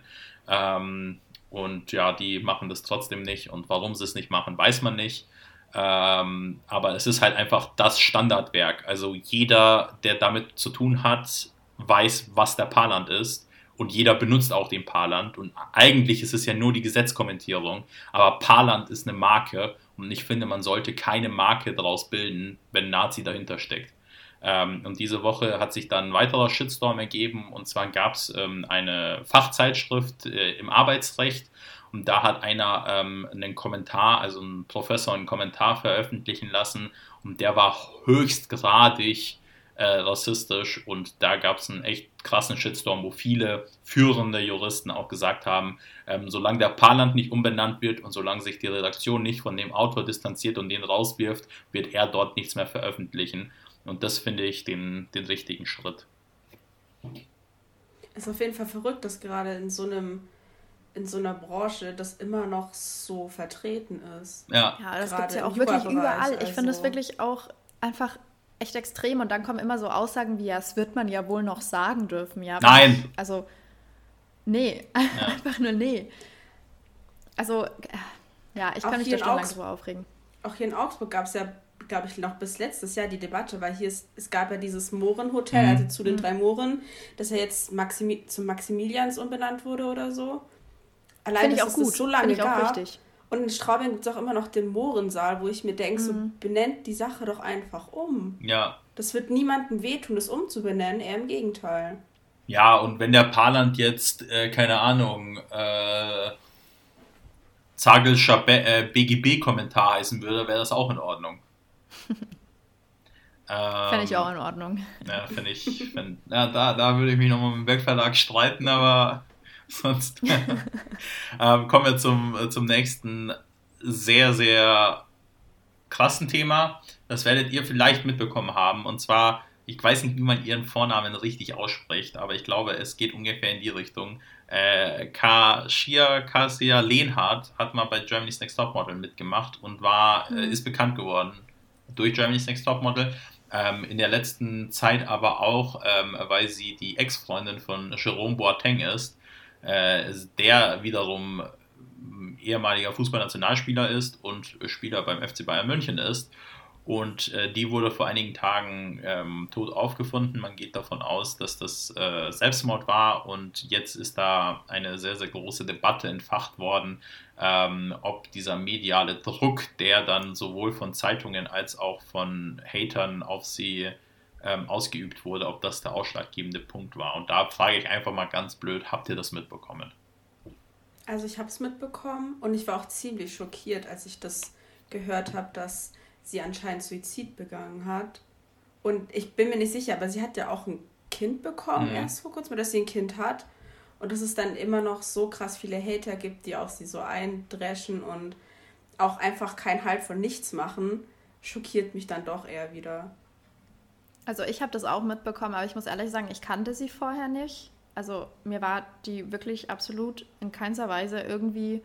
Ähm, und ja, die machen das trotzdem nicht und warum sie es nicht machen, weiß man nicht. Ähm, aber es ist halt einfach das Standardwerk. Also jeder, der damit zu tun hat, weiß, was der Parland ist und jeder benutzt auch den Parland und eigentlich ist es ja nur die Gesetzkommentierung, aber Parland ist eine Marke und ich finde, man sollte keine Marke daraus bilden, wenn Nazi dahinter steckt. Ähm, und diese Woche hat sich dann ein weiterer Shitstorm ergeben. Und zwar gab es ähm, eine Fachzeitschrift äh, im Arbeitsrecht. Und da hat einer ähm, einen Kommentar, also ein Professor einen Kommentar veröffentlichen lassen. Und der war höchstgradig äh, rassistisch. Und da gab es einen echt krassen Shitstorm, wo viele führende Juristen auch gesagt haben, ähm, solange der Parland nicht umbenannt wird und solange sich die Redaktion nicht von dem Autor distanziert und den rauswirft, wird er dort nichts mehr veröffentlichen. Und das finde ich den, den richtigen Schritt. Es ist auf jeden Fall verrückt, dass gerade in so einem in so einer Branche das immer noch so vertreten ist. Ja, ja das gibt es ja auch wirklich überall. Ich finde es also wirklich auch einfach echt extrem und dann kommen immer so Aussagen wie, ja, das wird man ja wohl noch sagen dürfen. Ja, Nein! Ich, also, nee, ja. einfach nur nee. Also, ja, ich kann mich da schon lange drüber aufregen. Auch hier in Augsburg gab es ja glaube ich, noch bis letztes Jahr die Debatte, weil hier ist, es gab ja dieses Mohrenhotel, mhm. also zu den mhm. drei Mohren, das ja jetzt Maximi zum Maximilians umbenannt wurde oder so. Allein, Finde ich auch gut. So lange Finde ich gab. auch richtig. Und in Straubing gibt es auch immer noch den Mohrensaal, wo ich mir denke, mhm. so benennt die Sache doch einfach um. Ja. Das wird niemandem wehtun, das umzubenennen, eher im Gegenteil. Ja, und wenn der Parland jetzt, äh, keine Ahnung, äh, Zagelscher äh, BGB-Kommentar heißen würde, wäre das auch in Ordnung. Ähm, Fände ich auch in Ordnung. Ja, finde ich. Find, ja, da, da würde ich mich nochmal mit dem Bergverlag streiten, aber sonst. ähm, kommen wir zum, zum nächsten sehr, sehr krassen Thema. Das werdet ihr vielleicht mitbekommen haben. Und zwar, ich weiß nicht, wie man ihren Vornamen richtig ausspricht, aber ich glaube, es geht ungefähr in die Richtung. Äh, Kashia Kasia Lehnhardt hat mal bei Germany's Next Top Model mitgemacht und war, äh, mhm. ist bekannt geworden durch Germany's Next Topmodel. Ähm, in der letzten Zeit aber auch, ähm, weil sie die Ex-Freundin von Jerome Boateng ist, äh, der wiederum ehemaliger Fußballnationalspieler ist und Spieler beim FC Bayern München ist. Und äh, die wurde vor einigen Tagen ähm, tot aufgefunden. Man geht davon aus, dass das äh, Selbstmord war. Und jetzt ist da eine sehr, sehr große Debatte entfacht worden, ähm, ob dieser mediale Druck, der dann sowohl von Zeitungen als auch von Hatern auf sie ähm, ausgeübt wurde, ob das der ausschlaggebende Punkt war. Und da frage ich einfach mal ganz blöd, habt ihr das mitbekommen? Also ich habe es mitbekommen und ich war auch ziemlich schockiert, als ich das gehört habe, dass sie anscheinend Suizid begangen hat. Und ich bin mir nicht sicher, aber sie hat ja auch ein Kind bekommen, mhm. erst vor kurzem, dass sie ein Kind hat. Und dass es dann immer noch so krass viele Hater gibt, die auf sie so eindreschen und auch einfach keinen Halt von nichts machen, schockiert mich dann doch eher wieder. Also ich habe das auch mitbekommen, aber ich muss ehrlich sagen, ich kannte sie vorher nicht. Also mir war die wirklich absolut in keinster Weise irgendwie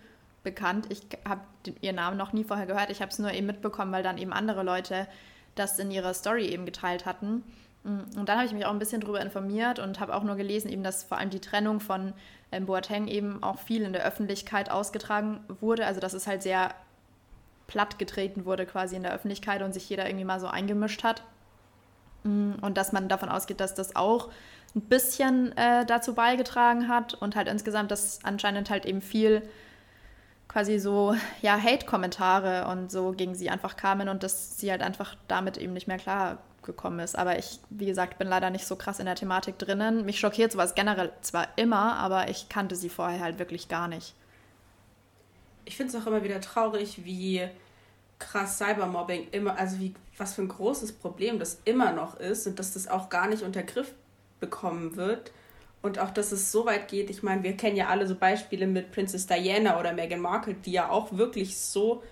bekannt. Ich habe ihren Namen noch nie vorher gehört. Ich habe es nur eben mitbekommen, weil dann eben andere Leute das in ihrer Story eben geteilt hatten. Mm, und dann habe ich mich auch ein bisschen darüber informiert und habe auch nur gelesen, eben, dass vor allem die Trennung von ähm, Boateng eben auch viel in der Öffentlichkeit ausgetragen wurde. Also dass es halt sehr platt getreten wurde quasi in der Öffentlichkeit und sich jeder irgendwie mal so eingemischt hat. Mm, und dass man davon ausgeht, dass das auch ein bisschen äh, dazu beigetragen hat und halt insgesamt, dass anscheinend halt eben viel quasi so, ja, Hate-Kommentare und so gegen sie einfach kamen und dass sie halt einfach damit eben nicht mehr klar gekommen ist. Aber ich, wie gesagt, bin leider nicht so krass in der Thematik drinnen. Mich schockiert sowas generell zwar immer, aber ich kannte sie vorher halt wirklich gar nicht. Ich finde es auch immer wieder traurig, wie krass Cybermobbing immer, also wie, was für ein großes Problem das immer noch ist und dass das auch gar nicht unter Griff bekommen wird. Und auch, dass es so weit geht, ich meine, wir kennen ja alle so Beispiele mit Princess Diana oder Meghan Markle, die ja auch wirklich so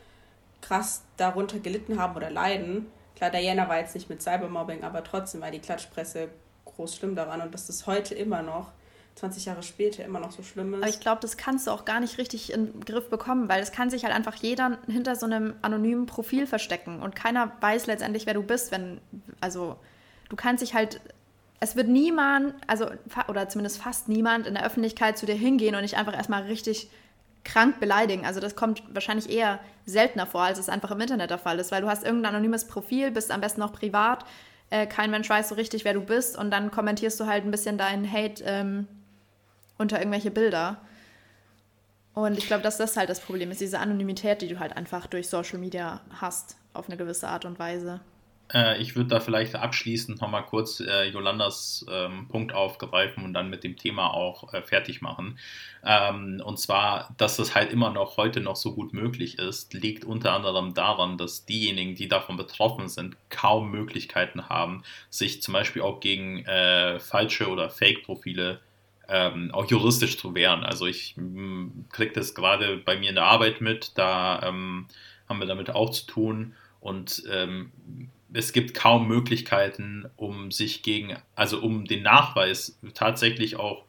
krass darunter gelitten haben oder leiden. Klar, Diana war jetzt nicht mit Cybermobbing, aber trotzdem war die Klatschpresse groß schlimm daran und dass das heute immer noch 20 Jahre später immer noch so schlimm ist. Aber ich glaube, das kannst du auch gar nicht richtig in den Griff bekommen, weil es kann sich halt einfach jeder hinter so einem anonymen Profil verstecken und keiner weiß letztendlich, wer du bist, wenn, also du kannst dich halt es wird niemand, also oder zumindest fast niemand in der Öffentlichkeit zu dir hingehen und dich einfach erstmal richtig krank beleidigen. Also das kommt wahrscheinlich eher seltener vor, als es einfach im Internet der Fall ist, weil du hast irgendein anonymes Profil, bist am besten noch privat, äh, kein Mensch weiß so richtig, wer du bist und dann kommentierst du halt ein bisschen deinen Hate ähm, unter irgendwelche Bilder. Und ich glaube, dass das halt das Problem ist, diese Anonymität, die du halt einfach durch Social Media hast, auf eine gewisse Art und Weise. Äh, ich würde da vielleicht abschließend nochmal kurz äh, Jolandas ähm, Punkt aufgreifen und dann mit dem Thema auch äh, fertig machen. Ähm, und zwar, dass das halt immer noch heute noch so gut möglich ist, liegt unter anderem daran, dass diejenigen, die davon betroffen sind, kaum Möglichkeiten haben, sich zum Beispiel auch gegen äh, falsche oder Fake-Profile ähm, auch juristisch zu wehren. Also ich kriege das gerade bei mir in der Arbeit mit, da ähm, haben wir damit auch zu tun. Und ähm, es gibt kaum Möglichkeiten, um sich gegen, also um den Nachweis tatsächlich auch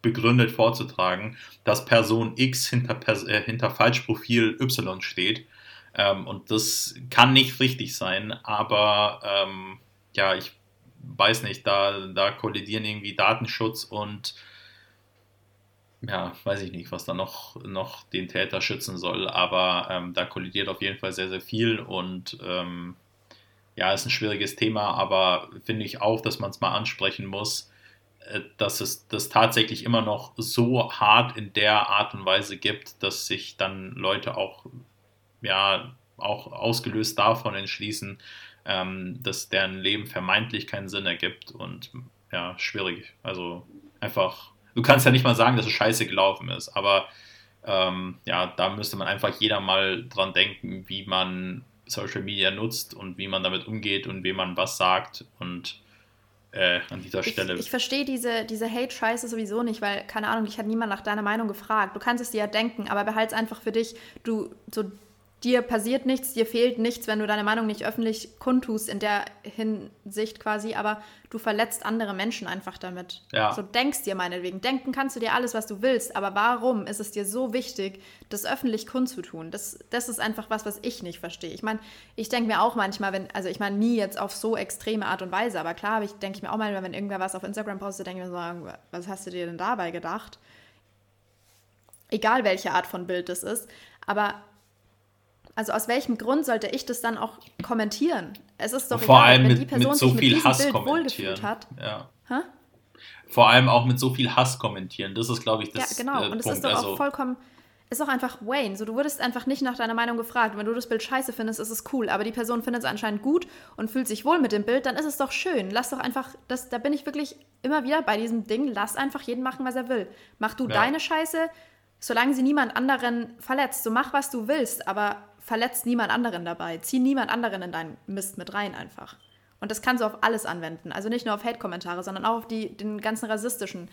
begründet vorzutragen, dass Person X hinter, äh, hinter Falschprofil Y steht. Ähm, und das kann nicht richtig sein, aber ähm, ja, ich weiß nicht, da, da kollidieren irgendwie Datenschutz und ja, weiß ich nicht, was da noch, noch den Täter schützen soll, aber ähm, da kollidiert auf jeden Fall sehr, sehr viel und ähm, ja, ist ein schwieriges Thema, aber finde ich auch, dass man es mal ansprechen muss, äh, dass es das tatsächlich immer noch so hart in der Art und Weise gibt, dass sich dann Leute auch, ja, auch ausgelöst davon entschließen, ähm, dass deren Leben vermeintlich keinen Sinn ergibt und ja, schwierig. Also einfach, du kannst ja nicht mal sagen, dass es scheiße gelaufen ist, aber ähm, ja, da müsste man einfach jeder mal dran denken, wie man Social Media nutzt und wie man damit umgeht und wem man was sagt und äh, an dieser Stelle. Ich, ich verstehe diese, diese Hate-Scheiße sowieso nicht, weil, keine Ahnung, ich hat niemand nach deiner Meinung gefragt. Du kannst es dir ja denken, aber behalte es einfach für dich. Du, so dir passiert nichts, dir fehlt nichts, wenn du deine Meinung nicht öffentlich kundtust in der Hinsicht quasi, aber du verletzt andere Menschen einfach damit. Ja. So denkst dir meinetwegen. Denken kannst du dir alles, was du willst, aber warum ist es dir so wichtig, das öffentlich kundzutun? Das, das ist einfach was, was ich nicht verstehe. Ich meine, ich denke mir auch manchmal, wenn, also ich meine nie jetzt auf so extreme Art und Weise, aber klar, ich denke ich mir auch mal, wenn irgendwer was auf Instagram postet, denke ich mir so, was hast du dir denn dabei gedacht? Egal welche Art von Bild das ist. Aber Also aus welchem Grund sollte ich das dann auch kommentieren? Es ist doch Vor egal, allem wenn mit, die Person mit so sich mit viel diesem Hass Bild kommentieren. hat. Ja. Hä? Vor allem auch mit so viel Hass kommentieren. Das ist, glaube ich, das ja, genau. äh, Und es ist doch auch also, vollkommen, ist doch einfach Wayne. So, du wurdest einfach nicht nach deiner Meinung gefragt. Wenn du das Bild scheiße findest, ist es cool. Aber die Person findet es anscheinend gut und fühlt sich wohl mit dem Bild, dann ist es doch schön. Lass doch einfach, das, da bin ich wirklich immer wieder bei diesem Ding, lass einfach jeden machen, was er will. Mach du Ja. deine Scheiße, solange sie niemand anderen verletzt. So mach, was du willst, aber verletzt niemand anderen dabei. Zieh niemand anderen in deinen Mist mit rein einfach. Und das kannst du auf alles anwenden. Also nicht nur auf Hate-Kommentare, sondern auch auf die, den ganzen rassistischen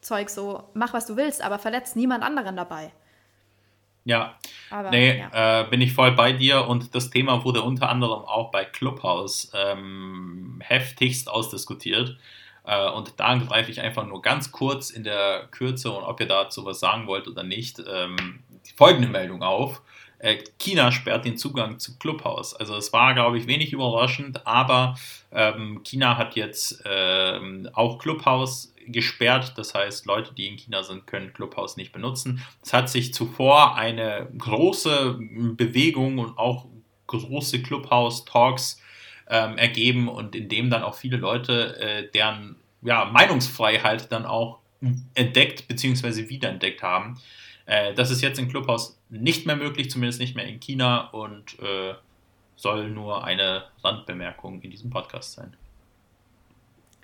Zeug. So, mach, was du willst, aber verletzt niemand anderen dabei. ja, Aber, nee, ja. äh, bin ich voll bei dir. Und das Thema wurde unter anderem auch bei Clubhouse ähm, heftigst ausdiskutiert. Äh, und da greife ich einfach nur ganz kurz in der Kürze und ob ihr dazu was sagen wollt oder nicht, ähm, die folgende Meldung auf. Äh, China sperrt den Zugang zu Clubhouse. Also es war, glaube ich, wenig überraschend, aber ähm, China hat jetzt ähm, auch Clubhouse gesperrt. Das heißt, Leute, die in China sind, können Clubhouse nicht benutzen. Es hat sich zuvor eine große Bewegung und auch große Clubhouse-Talks ähm, ergeben und in dem dann auch viele Leute äh, deren ja, Meinungsfreiheit dann auch entdeckt bzw. wiederentdeckt haben. Äh, das ist jetzt in Clubhouse nicht mehr möglich, zumindest nicht mehr in China und äh, soll nur eine Randbemerkung in diesem Podcast sein.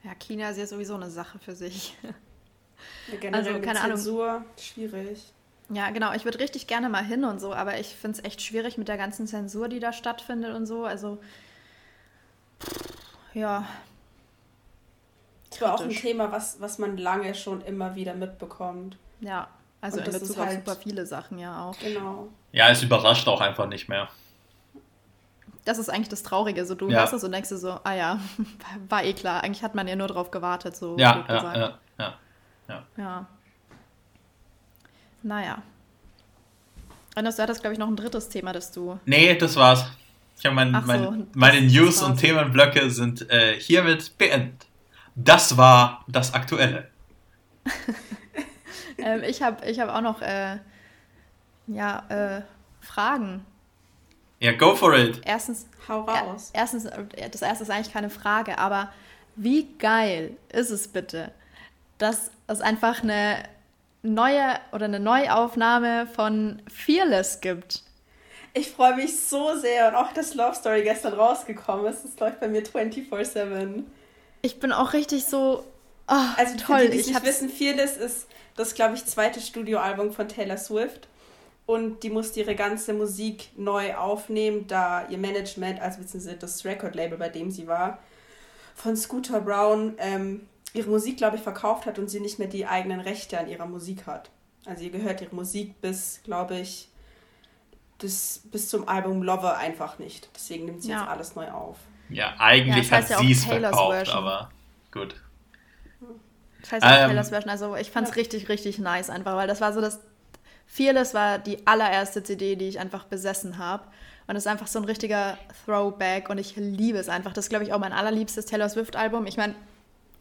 ja, China ist ja sowieso eine Sache für sich. Ja, Also, keine Ahnung. Zensur, schwierig. Ja, genau. Ich würde richtig gerne mal hin und so, aber ich finde es echt schwierig mit der ganzen Zensur, die da stattfindet und so. Also, ja, Das war auch ein. Thema, was, was man lange schon immer wieder mitbekommt. ja. Also Und in das Bezug ist auf halt- super viele Sachen ja auch. Genau. Ja, es überrascht auch einfach nicht mehr. Das ist eigentlich das Traurige. So, du Ja. hörst es und denkst dir so, ah ja, war eh klar. Eigentlich hat man ja nur drauf gewartet, so Ja, ja, gesagt. ja, ja. Ja. Naja. Anders, du hattest, glaube ich, noch ein drittes Thema, das du. Nee, das war's. Ich habe mein, so, mein, das- meine das News und Themenblöcke sind äh, hiermit beendet. Das war das Aktuelle. Ähm, ich habe ich hab auch noch äh, ja, äh, Fragen. Ja, go for it. Erstens, Hau raus. Ja, erstens, äh, das erste ist eigentlich keine Frage, aber wie geil ist es bitte, dass es einfach eine neue oder eine Neuaufnahme von Fearless gibt? Ich freue mich so sehr und auch, dass Love Story gestern rausgekommen ist. Das läuft bei mir 24-7. Ich bin auch richtig so, oh, Also toll. die, die es ich nicht wissen, Fearless ist das, glaube ich, zweite Studioalbum von Taylor Swift. Und die musste ihre ganze Musik neu aufnehmen, da ihr Management, also beziehungsweise das Record-Label, bei dem sie war, von Scooter Brown ähm, ihre Musik, glaube ich, verkauft hat und sie nicht mehr die eigenen Rechte an ihrer Musik hat. Also ihr gehört ihre Musik bis, glaube ich, bis, bis zum Album Lover einfach nicht. Deswegen nimmt sie Ja. jetzt alles neu auf. Ja, eigentlich Ja, das heißt ja hat auch sie es verkauft, Version. aber gut. Das heißt auch Ähm, Taylor's Version. Also ich fand es ja. richtig, richtig nice einfach, weil das war so das. Fearless war die allererste CD, die ich einfach besessen habe. Und es ist einfach so ein richtiger Throwback und ich liebe es einfach. Das ist, glaube ich, auch mein allerliebstes Taylor Swift-Album. Ich meine,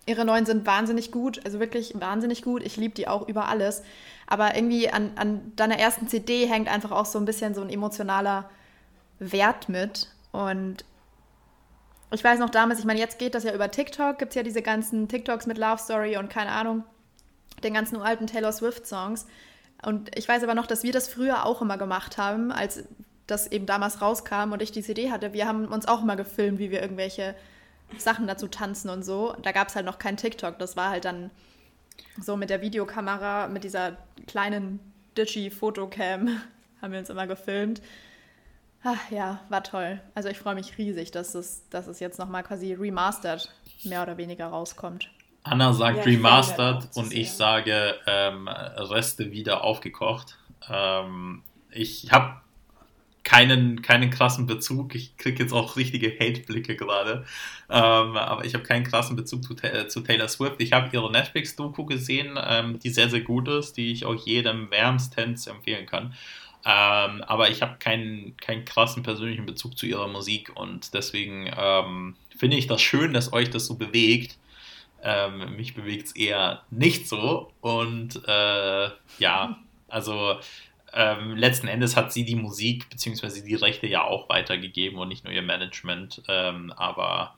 ihre neuen sind wahnsinnig gut, also wirklich wahnsinnig gut. Ich liebe die auch über alles. Aber irgendwie an, an deiner ersten CD hängt einfach auch so ein bisschen so ein emotionaler Wert mit. Und ich weiß noch damals, ich meine, jetzt geht das ja über TikTok, gibt es ja diese ganzen TikToks mit Love Story und keine Ahnung, den ganzen alten Taylor Swift-Songs. Und ich weiß aber noch, dass wir das früher auch immer gemacht haben, als das eben damals rauskam und ich die CD hatte. Wir haben uns auch immer gefilmt, wie wir irgendwelche Sachen dazu tanzen und so. Da gab es halt noch kein TikTok. Das war halt dann so mit der Videokamera, mit dieser kleinen Digi-Fotocam haben wir uns immer gefilmt. Ach ja, war toll. Also ich freue mich riesig, dass es, dass es jetzt nochmal quasi remastered mehr oder weniger rauskommt. Anna sagt Ja, remastered und ich sage ähm, Reste wieder aufgekocht. Ähm, ich habe keinen, keinen krassen Bezug. Ich kriege jetzt auch richtige Hate-Blicke gerade. Ähm, aber ich habe keinen krassen Bezug zu, äh, zu Taylor Swift. Ich habe ihre Netflix-Doku gesehen, ähm, die sehr, sehr gut ist, die ich auch jedem wärmstens empfehlen kann. Ähm, aber ich habe keinen, keinen krassen persönlichen Bezug zu ihrer Musik und deswegen ähm, finde ich das schön, dass euch das so bewegt. Ähm, mich bewegt es eher nicht so. Und äh, ja, also ähm, letzten Endes hat sie die Musik bzw. die Rechte ja auch weitergegeben und nicht nur ihr Management. Ähm, aber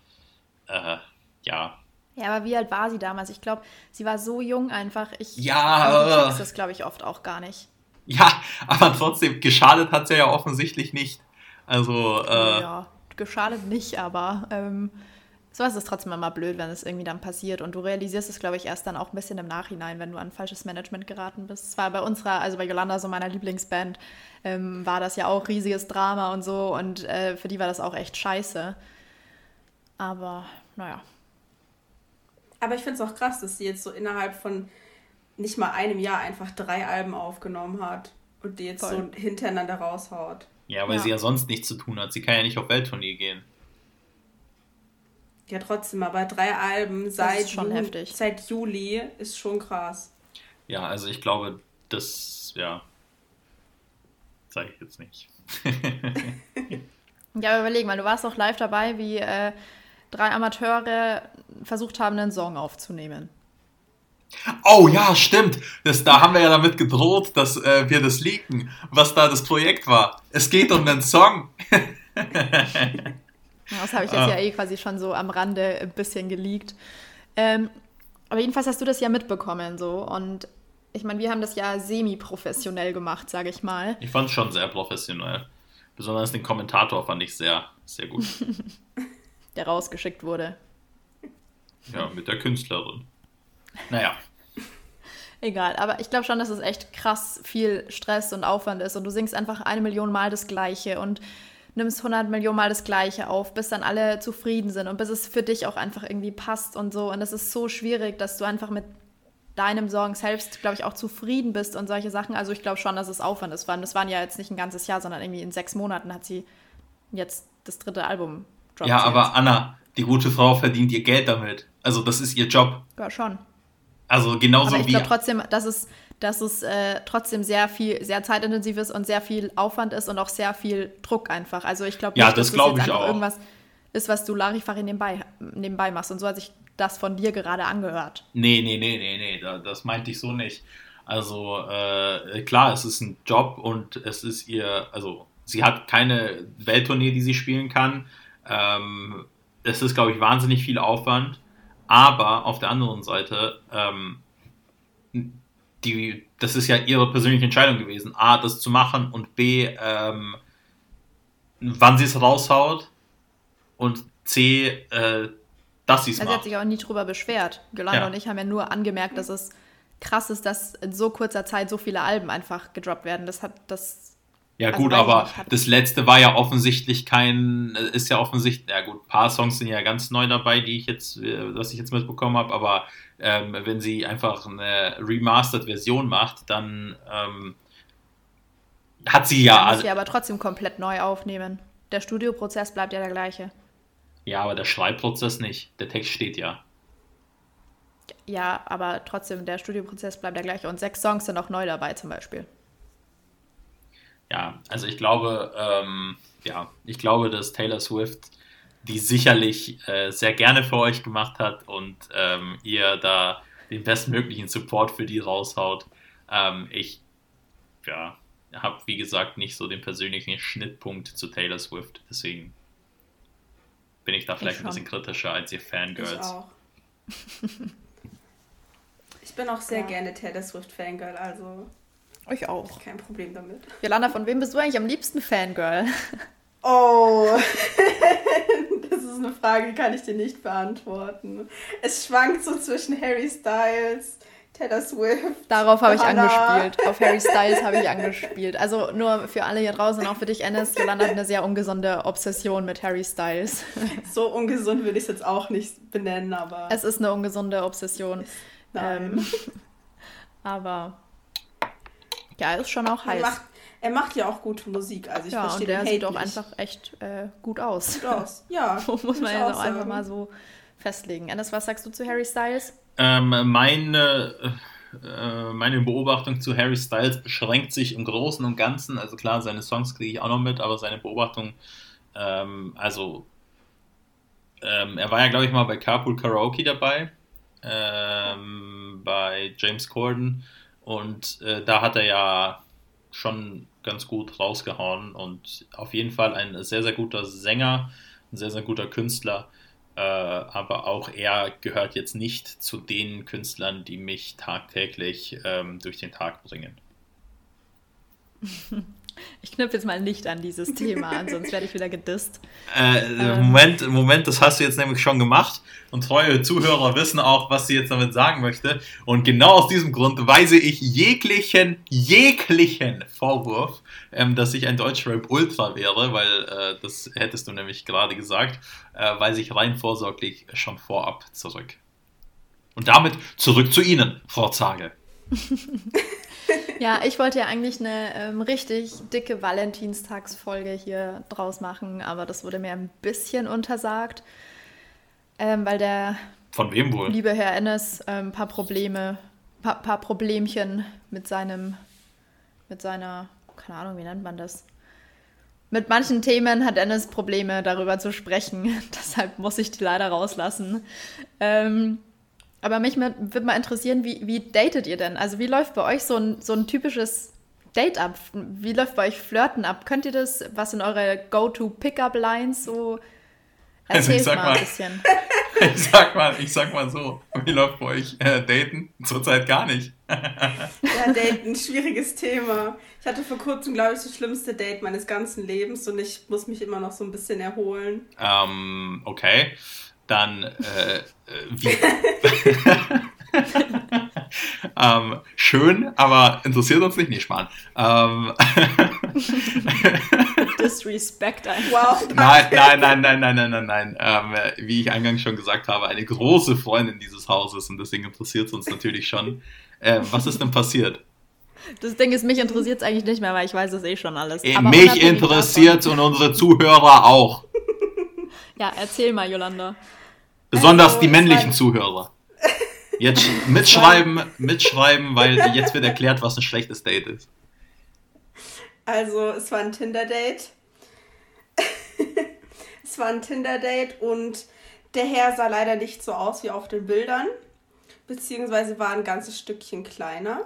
äh, ja. Ja, aber wie alt war sie damals? Ich glaube, sie war so jung einfach. Ich ja, also, das glaube ich oft auch gar nicht. Ja, aber trotzdem, geschadet hat sie ja offensichtlich nicht. Also, äh, Ja, geschadet nicht, aber ähm, so ist es trotzdem immer blöd, wenn es irgendwie dann passiert. Und du realisierst es, glaube ich, erst dann auch ein bisschen im Nachhinein, wenn du an falsches Management geraten bist. Es war bei unserer, also bei Yolanda, so meiner Lieblingsband, ähm, war das ja auch riesiges Drama und so. Und äh, für die war das auch echt scheiße. Aber, naja. Aber ich finde es auch krass, dass sie jetzt so innerhalb von nicht mal einem Jahr einfach drei Alben aufgenommen hat und die jetzt Voll. so hintereinander raushaut. Ja, weil ja. sie ja sonst nichts zu tun hat. Sie kann ja nicht auf Welttournee gehen. Ja, trotzdem, aber drei Alben seit, Juli, seit Juli ist schon krass. Ja, also ich glaube, das, ja, sage ich jetzt nicht. ja, aber überleg mal, du warst auch live dabei, wie äh, drei Amateure versucht haben, einen Song aufzunehmen. Oh ja, stimmt. Das, da haben wir ja damit gedroht, dass äh, wir das leaken, was da das Projekt war. Es geht um einen Song. das habe ich jetzt ah. ja eh quasi schon so am Rande ein bisschen geleakt. Ähm, aber jedenfalls hast du das ja mitbekommen so und ich meine, wir haben das ja semi-professionell gemacht, sage ich mal. Ich fand es schon sehr professionell. Besonders den Kommentator fand ich sehr, sehr gut. Der rausgeschickt wurde. Ja, mit der Künstlerin. Naja. Egal, aber ich glaube schon, dass es echt krass viel Stress und Aufwand ist und du singst einfach eine Million Mal das Gleiche und nimmst 100 Millionen Mal das Gleiche auf, bis dann alle zufrieden sind und bis es für dich auch einfach irgendwie passt und so. Und es ist so schwierig, dass du einfach mit deinem Song selbst, glaube ich, auch zufrieden bist und solche Sachen. Also ich glaube schon, dass es Aufwand ist. Das waren ja jetzt nicht ein ganzes Jahr, sondern irgendwie in sechs Monaten hat sie jetzt das dritte Album Ja, aber jetzt. Anna, die gute Frau verdient ihr Geld damit. Also das ist ihr Job. Ja, schon. Also genauso Aber ich glaube trotzdem, dass es, dass es äh, trotzdem sehr viel, sehr zeitintensiv ist und sehr viel Aufwand ist und auch sehr viel Druck einfach. Also ich glaube, ja, nicht, das glaube ich auch. irgendwas ist, was du Larifari nebenbei, nebenbei machst. Und so hat sich das von dir gerade angehört. Nee, nee, nee, nee, nee, das meinte ich so nicht. Also äh, klar, es ist ein Job und es ist ihr, also sie hat keine Welttournee, die sie spielen kann. Ähm, es ist, glaube ich, wahnsinnig viel Aufwand. Aber auf der anderen Seite, ähm, die, das ist ja ihre persönliche Entscheidung gewesen, A, das zu machen und B, ähm, wann sie es raushaut und C, äh, dass sie es macht. Sie hat sich auch nie drüber beschwert. Yolanda ja. und ich haben ja nur angemerkt, dass es krass ist, dass in so kurzer Zeit so viele Alben einfach gedroppt werden. Das hat das ja, also gut, aber das letzte war ja offensichtlich kein, ist ja offensichtlich, ja gut, ein paar Songs sind ja ganz neu dabei, die ich jetzt, äh, was ich jetzt mitbekommen habe, aber ähm, wenn sie einfach eine Remastered-Version macht, dann ähm, hat sie ja. Dann muss sie aber trotzdem komplett neu aufnehmen. Der Studioprozess bleibt ja der gleiche. Ja, aber der Schreibprozess nicht. Der Text steht ja. Ja, aber trotzdem, der Studioprozess bleibt der gleiche. Und sechs Songs sind auch neu dabei zum Beispiel ja, also ich glaube, ähm, ja, ich glaube, dass Taylor Swift die sicherlich äh, sehr gerne für euch gemacht hat und ähm, ihr da den bestmöglichen Support für die raushaut. Ähm, ich, ja, habe wie gesagt nicht so den persönlichen Schnittpunkt zu Taylor Swift, deswegen bin ich da vielleicht ich ein bisschen kritischer als ihr Fangirls. Ich auch. ich bin auch sehr ja. gerne Taylor Swift Fangirl, also ich auch. Kein Problem damit. Jolanda, von wem bist du eigentlich am liebsten Fangirl? Oh, das ist eine Frage, die kann ich dir nicht beantworten. Es schwankt so zwischen Harry Styles, Taylor Swift. Darauf habe ich angespielt. Auf Harry Styles habe ich angespielt. Also nur für alle hier draußen, auch für dich, Ennis. Jolanda hat eine sehr ungesunde Obsession mit Harry Styles. So ungesund würde ich es jetzt auch nicht benennen, aber. Es ist eine ungesunde Obsession. Nein. Ähm, aber ja, ist schon auch heiß. Er macht, er macht ja auch gute Musik. Also ich ja, verstehe und der sieht auch einfach echt äh, gut aus. Gut aus, ja. Muss man ja auch einfach mal so festlegen. Anders, was sagst du zu Harry Styles? Ähm, meine, äh, meine Beobachtung zu Harry Styles beschränkt sich im Großen und Ganzen. Also klar, seine Songs kriege ich auch noch mit, aber seine Beobachtung, ähm, also ähm, er war ja, glaube ich, mal bei Carpool Karaoke dabei, ähm, bei James Corden. Und äh, da hat er ja schon ganz gut rausgehauen und auf jeden Fall ein sehr, sehr guter Sänger, ein sehr, sehr guter Künstler. Äh, aber auch er gehört jetzt nicht zu den Künstlern, die mich tagtäglich ähm, durch den Tag bringen. Ich knüpfe jetzt mal nicht an dieses Thema an, sonst werde ich wieder gedisst. Äh, ähm. Moment, Moment, das hast du jetzt nämlich schon gemacht. Und treue Zuhörer wissen auch, was sie jetzt damit sagen möchte. Und genau aus diesem Grund weise ich jeglichen, jeglichen Vorwurf, ähm, dass ich ein Deutschrap-Ultra wäre, weil äh, das hättest du nämlich gerade gesagt, äh, weise ich rein vorsorglich schon vorab zurück. Und damit zurück zu Ihnen, Frau Zage. Ja, ich wollte ja eigentlich eine ähm, richtig dicke Valentinstagsfolge hier draus machen, aber das wurde mir ein bisschen untersagt, ähm, weil der von wem wohl? liebe Herr Ennis ein ähm, paar Probleme, paar, paar Problemchen mit seinem, mit seiner, keine Ahnung, wie nennt man das? Mit manchen Themen hat Ennis Probleme, darüber zu sprechen. Deshalb muss ich die leider rauslassen. Ähm, aber mich würde mal interessieren, wie, wie datet ihr denn? Also wie läuft bei euch so ein, so ein typisches Date ab? Wie läuft bei euch Flirten ab? Könnt ihr das, was in eure Go-To-Pickup-Lines so also ich sag mal, ein bisschen. Ich sag mal, ich sag mal so, wie läuft bei euch äh, Daten? Zurzeit gar nicht. ja, Daten, schwieriges Thema. Ich hatte vor kurzem, glaube ich, das schlimmste Date meines ganzen Lebens und ich muss mich immer noch so ein bisschen erholen. Ähm, okay dann äh, äh wie. ähm, schön, aber interessiert uns nicht. Nee, Spahn. Ähm, Disrespect einfach. Wow, nein, nein, nein, nein, nein, nein, nein, nein. Ähm, wie ich eingangs schon gesagt habe, eine große Freundin dieses Hauses und deswegen interessiert es uns natürlich schon. Äh, was ist denn passiert? Das Ding ist, mich interessiert es eigentlich nicht mehr, weil ich weiß es eh schon alles. Äh, mich interessiert und unsere Zuhörer auch. Ja, erzähl mal, Yolanda. Besonders also, die männlichen Zuhörer. Jetzt mitschreiben, mitschreiben, weil jetzt wird erklärt, was ein schlechtes Date ist. Also, es war ein Tinder-Date. es war ein Tinder-Date und der Herr sah leider nicht so aus wie auf den Bildern, beziehungsweise war ein ganzes Stückchen kleiner.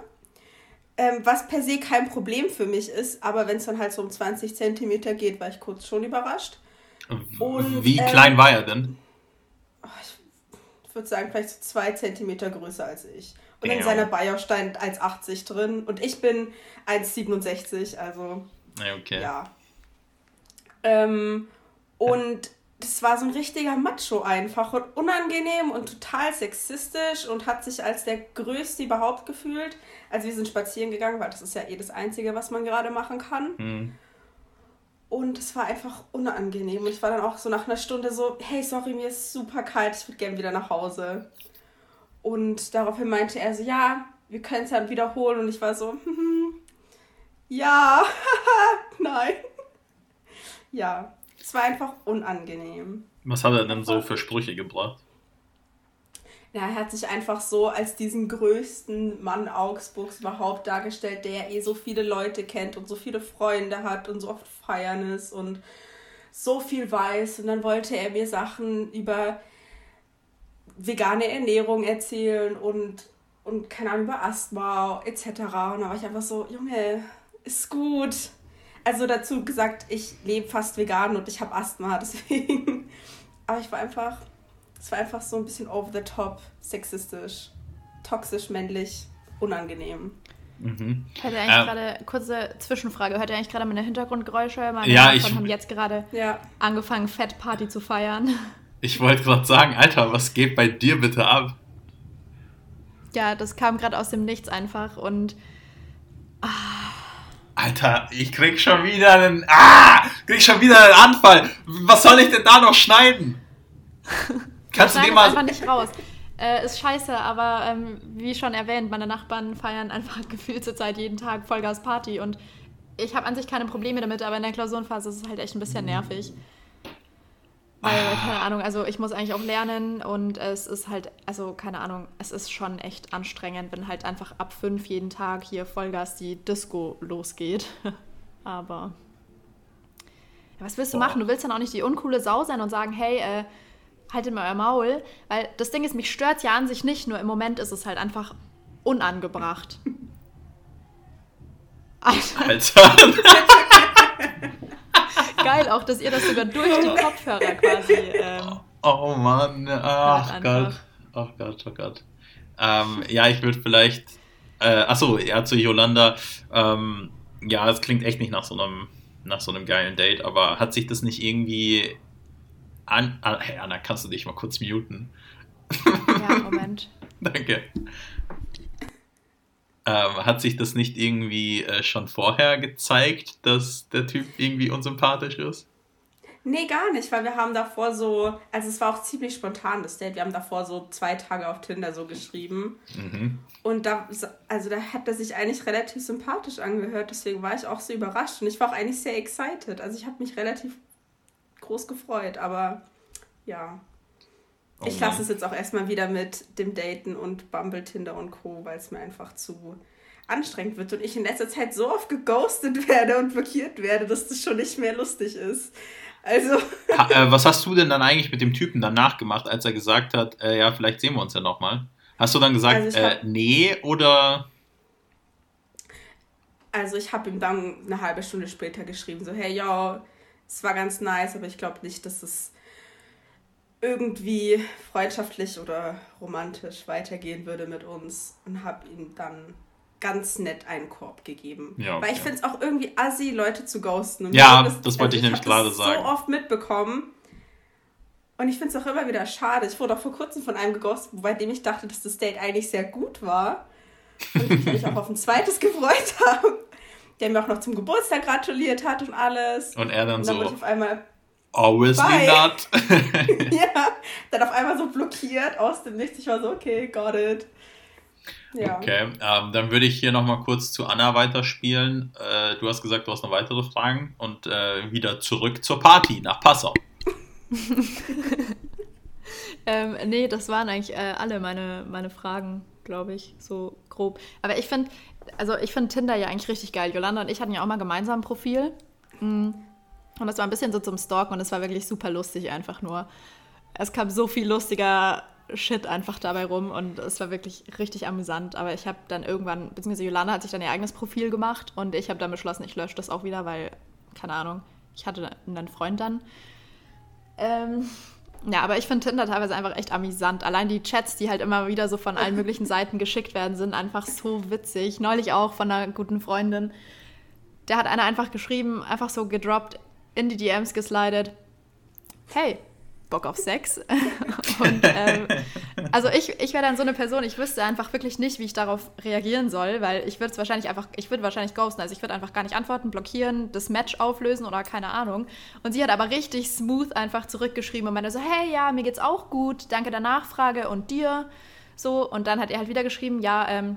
Ähm, was per se kein Problem für mich ist, aber wenn es dann halt so um 20 Zentimeter geht, war ich kurz schon überrascht. Und, wie ähm, klein war er denn? Ich würde sagen, vielleicht so zwei Zentimeter größer als ich. Und Damn. in seiner Bio stand 1,80 drin und ich bin 1,67, also. Okay. Ja. Ähm, und das war so ein richtiger Macho einfach und unangenehm und total sexistisch und hat sich als der Größte überhaupt gefühlt. Also wir sind spazieren gegangen, weil das ist ja eh das Einzige, was man gerade machen kann. Mhm. Und es war einfach unangenehm. Und ich war dann auch so nach einer Stunde so, hey, sorry, mir ist super kalt, ich würde gerne wieder nach Hause. Und daraufhin meinte er so, ja, wir können es dann wiederholen. Und ich war so, hm, ja, nein. Ja, es war einfach unangenehm. Was hat er denn so für Sprüche gebracht? Ja, er hat sich einfach so als diesen größten Mann Augsburgs überhaupt dargestellt, der eh so viele Leute kennt und so viele Freunde hat und so oft feiern ist und so viel weiß. Und dann wollte er mir Sachen über vegane Ernährung erzählen und, und keine Ahnung, über Asthma etc. Und da war ich einfach so, Junge, ist gut. Also dazu gesagt, ich lebe fast vegan und ich habe Asthma, deswegen. Aber ich war einfach es war einfach so ein bisschen over the top, sexistisch, toxisch, männlich, unangenehm. Mhm. Hört ihr eigentlich äh, gerade, kurze Zwischenfrage, hört ihr eigentlich gerade meine Hintergrundgeräusche? Meine ja, Nachbarn ich haben jetzt gerade ja. angefangen, Fett Party zu feiern. Ich wollte gerade sagen, Alter, was geht bei dir bitte ab? Ja, das kam gerade aus dem Nichts einfach und. Ah. Alter, ich krieg schon wieder einen. Ah! Krieg schon wieder einen Anfall. Was soll ich denn da noch schneiden? Kannst du den mal. einfach nicht raus. Äh, ist scheiße, aber ähm, wie schon erwähnt, meine Nachbarn feiern einfach gefühlt zurzeit jeden Tag Vollgas Party und ich habe an sich keine Probleme damit, aber in der Klausurenphase ist es halt echt ein bisschen nervig. Weil, ah. keine Ahnung, also ich muss eigentlich auch lernen und es ist halt, also keine Ahnung, es ist schon echt anstrengend, wenn halt einfach ab fünf jeden Tag hier Vollgas die Disco losgeht. aber ja, was willst du Boah. machen? Du willst dann auch nicht die uncoole Sau sein und sagen, hey, äh, haltet mal euer Maul. Weil das Ding ist, mich stört ja an sich nicht, nur im Moment ist es halt einfach unangebracht. Alter. Alter. Geil, auch, dass ihr das sogar durch die Kopfhörer quasi. Ähm, Oh Mann, ach. Gott. Ach Gott, oh Gott. Ähm, ja, ich würde vielleicht. Äh, achso, ja, zu Yolanda. Ähm, ja, es klingt echt nicht nach so einem nach so einem geilen Date, aber hat sich das nicht irgendwie an. an hey Anna, kannst du dich mal kurz muten? ja, Moment. Danke. Ähm, hat sich das nicht irgendwie äh, schon vorher gezeigt, dass der Typ irgendwie unsympathisch ist? Nee, gar nicht, weil wir haben davor so, also es war auch ziemlich spontan, das Date. Wir haben davor so zwei Tage auf Tinder so geschrieben. Mhm. Und da, also da hat er sich eigentlich relativ sympathisch angehört, deswegen war ich auch so überrascht. Und ich war auch eigentlich sehr excited. Also ich habe mich relativ groß gefreut, aber ja. Oh ich lasse es jetzt auch erstmal wieder mit dem Daten und Bumble, Tinder und Co., weil es mir einfach zu anstrengend wird und ich in letzter Zeit so oft geghostet werde und blockiert werde, dass das schon nicht mehr lustig ist. Also, Ha, äh, was hast du denn dann eigentlich mit dem Typen danach gemacht, als er gesagt hat, äh, ja, vielleicht sehen wir uns ja nochmal? Hast du dann gesagt, Also äh, hab- nee oder also ich habe ihm dann eine halbe Stunde später geschrieben, so, hey, ja, es war ganz nice, aber ich glaube nicht, dass es irgendwie freundschaftlich oder romantisch weitergehen würde mit uns und habe ihm dann ganz nett einen Korb gegeben. Ja, Weil ich okay. finde es auch irgendwie assi, Leute zu ghosten. Und Ja, mir das wollte ich nämlich gerade das sagen. so oft mitbekommen. Und ich finde es auch immer wieder schade. Ich wurde auch vor kurzem von einem geghostet, bei dem ich dachte, dass das Date eigentlich sehr gut war. Und ich mich auch auf ein zweites gefreut habe. Der mir auch noch zum Geburtstag gratuliert hat und alles. und er dann Und dann wurde ich so, auf einmal, obviously Bye. not. ja, dann auf einmal so blockiert aus dem Nichts. Ich war so, okay, got it. Ja. Okay, ähm, dann würde ich hier nochmal kurz zu Anna weiterspielen. Äh, du hast gesagt, du hast noch weitere Fragen und äh, wieder zurück zur Party nach Passau. Ähm, nee, das waren eigentlich äh, alle meine, meine Fragen, glaube ich, so grob. Aber ich finde, also ich finde Tinder ja eigentlich richtig geil. Jolanda und ich hatten ja auch mal gemeinsam ein Profil. Mm. Und das war ein bisschen so zum Stalken und es war wirklich super lustig einfach nur. Es kam so viel lustiger Shit einfach dabei rum und es war wirklich richtig amüsant. Aber ich habe dann irgendwann, beziehungsweise Jolanda hat sich dann ihr eigenes Profil gemacht und ich habe dann beschlossen, ich lösche das auch wieder, weil, keine Ahnung, ich hatte einen Freund dann. Ähm, ja, aber ich finde Tinder teilweise einfach echt amüsant. Allein die Chats, die halt immer wieder so von allen möglichen Seiten geschickt werden, sind einfach so witzig. Neulich auch von einer guten Freundin. Der hat einer einfach geschrieben, einfach so gedroppt, in die DMs geslidet. Hey, Bock auf Sex? Und ähm, also ich, ich wäre dann so eine Person, ich wüsste einfach wirklich nicht, wie ich darauf reagieren soll, weil ich würde es wahrscheinlich einfach, ich würde wahrscheinlich ghosten, also ich würde einfach gar nicht antworten, blockieren, das Match auflösen oder keine Ahnung. Und sie hat aber richtig smooth einfach zurückgeschrieben und meinte so, hey, ja, mir geht's auch gut, danke der Nachfrage und dir. So, und dann hat er halt wieder geschrieben, ja, ähm,